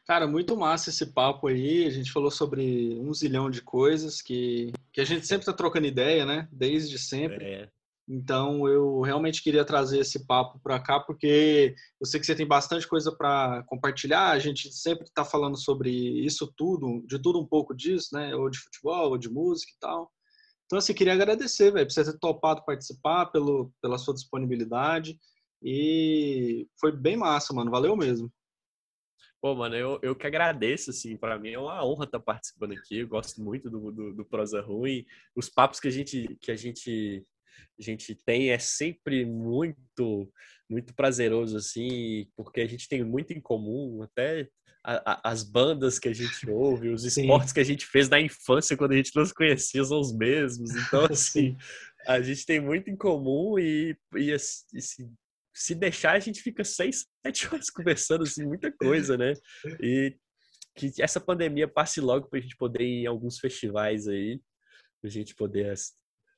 Cara, muito massa esse papo aí. A gente falou sobre um zilhão de coisas que, que a gente sempre está trocando ideia, né? Desde sempre. É. Então, eu realmente queria trazer esse papo para cá, porque eu sei que você tem bastante coisa para compartilhar. A gente sempre está falando sobre isso tudo, de tudo um pouco disso, né? Ou de futebol, ou de música e tal. Então, assim, queria agradecer, velho, por você ter topado participar, pelo, pela sua disponibilidade. E foi bem massa, mano. Valeu mesmo. Pô, mano, eu, eu que agradeço, assim, para mim é uma honra estar tá participando aqui, eu gosto muito do, do, do, Prosa Ruim, os papos que a gente, que a gente, a gente tem é sempre muito, muito prazeroso, assim, porque a gente tem muito em comum, até a, a, as bandas que a gente ouve, os esportes Sim. que a gente fez na infância, quando a gente não se conhecia, são os mesmos, então, assim, a gente tem muito em comum e, e assim, se deixar, a gente fica seis, sete horas conversando, assim, muita coisa, né? E que essa pandemia passe logo para a gente poder ir em alguns festivais aí, para a gente poder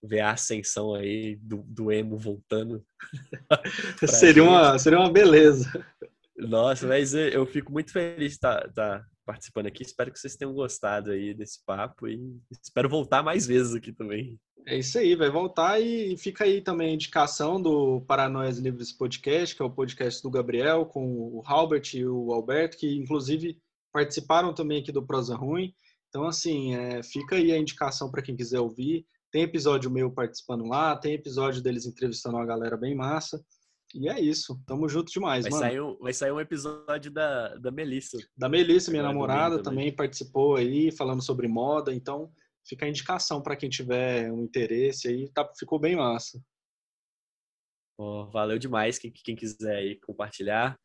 ver a ascensão aí do, do emo voltando. seria, uma, seria uma beleza. Nossa, mas eu fico muito feliz de estar, tá, tá participando aqui. Espero que vocês tenham gostado aí desse papo e espero voltar mais vezes aqui também. É isso aí, vai voltar e fica aí também a indicação do Paranoias Livres Podcast, que é o podcast do Gabriel, com o Halbert e o Alberto, que inclusive participaram também aqui do Prosa Ruim. Então, assim, é, fica aí a indicação para quem quiser ouvir. Tem episódio meu participando lá, tem episódio deles entrevistando uma galera bem massa. E é isso. Tamo junto demais, vai mano. Sair um, vai sair um episódio da, da Melissa. Da Melissa, minha namorada, também. também participou aí, falando sobre moda. Então, fica a indicação para quem tiver um interesse aí, tá, ficou bem massa. Oh, valeu demais, quem, quem quiser aí compartilhar,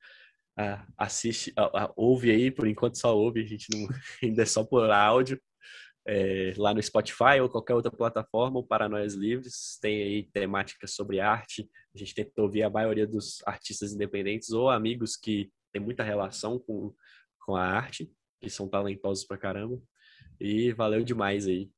ah, assiste, ah, ouve aí, por enquanto só ouve, a gente não, ainda é só por áudio, é, lá no Spotify ou qualquer outra plataforma, o Paranoias Livres. Tem aí temáticas sobre arte. A gente tenta ouvir a maioria dos artistas independentes ou amigos que têm muita relação com, com a arte, que são talentosos pra caramba. E valeu demais aí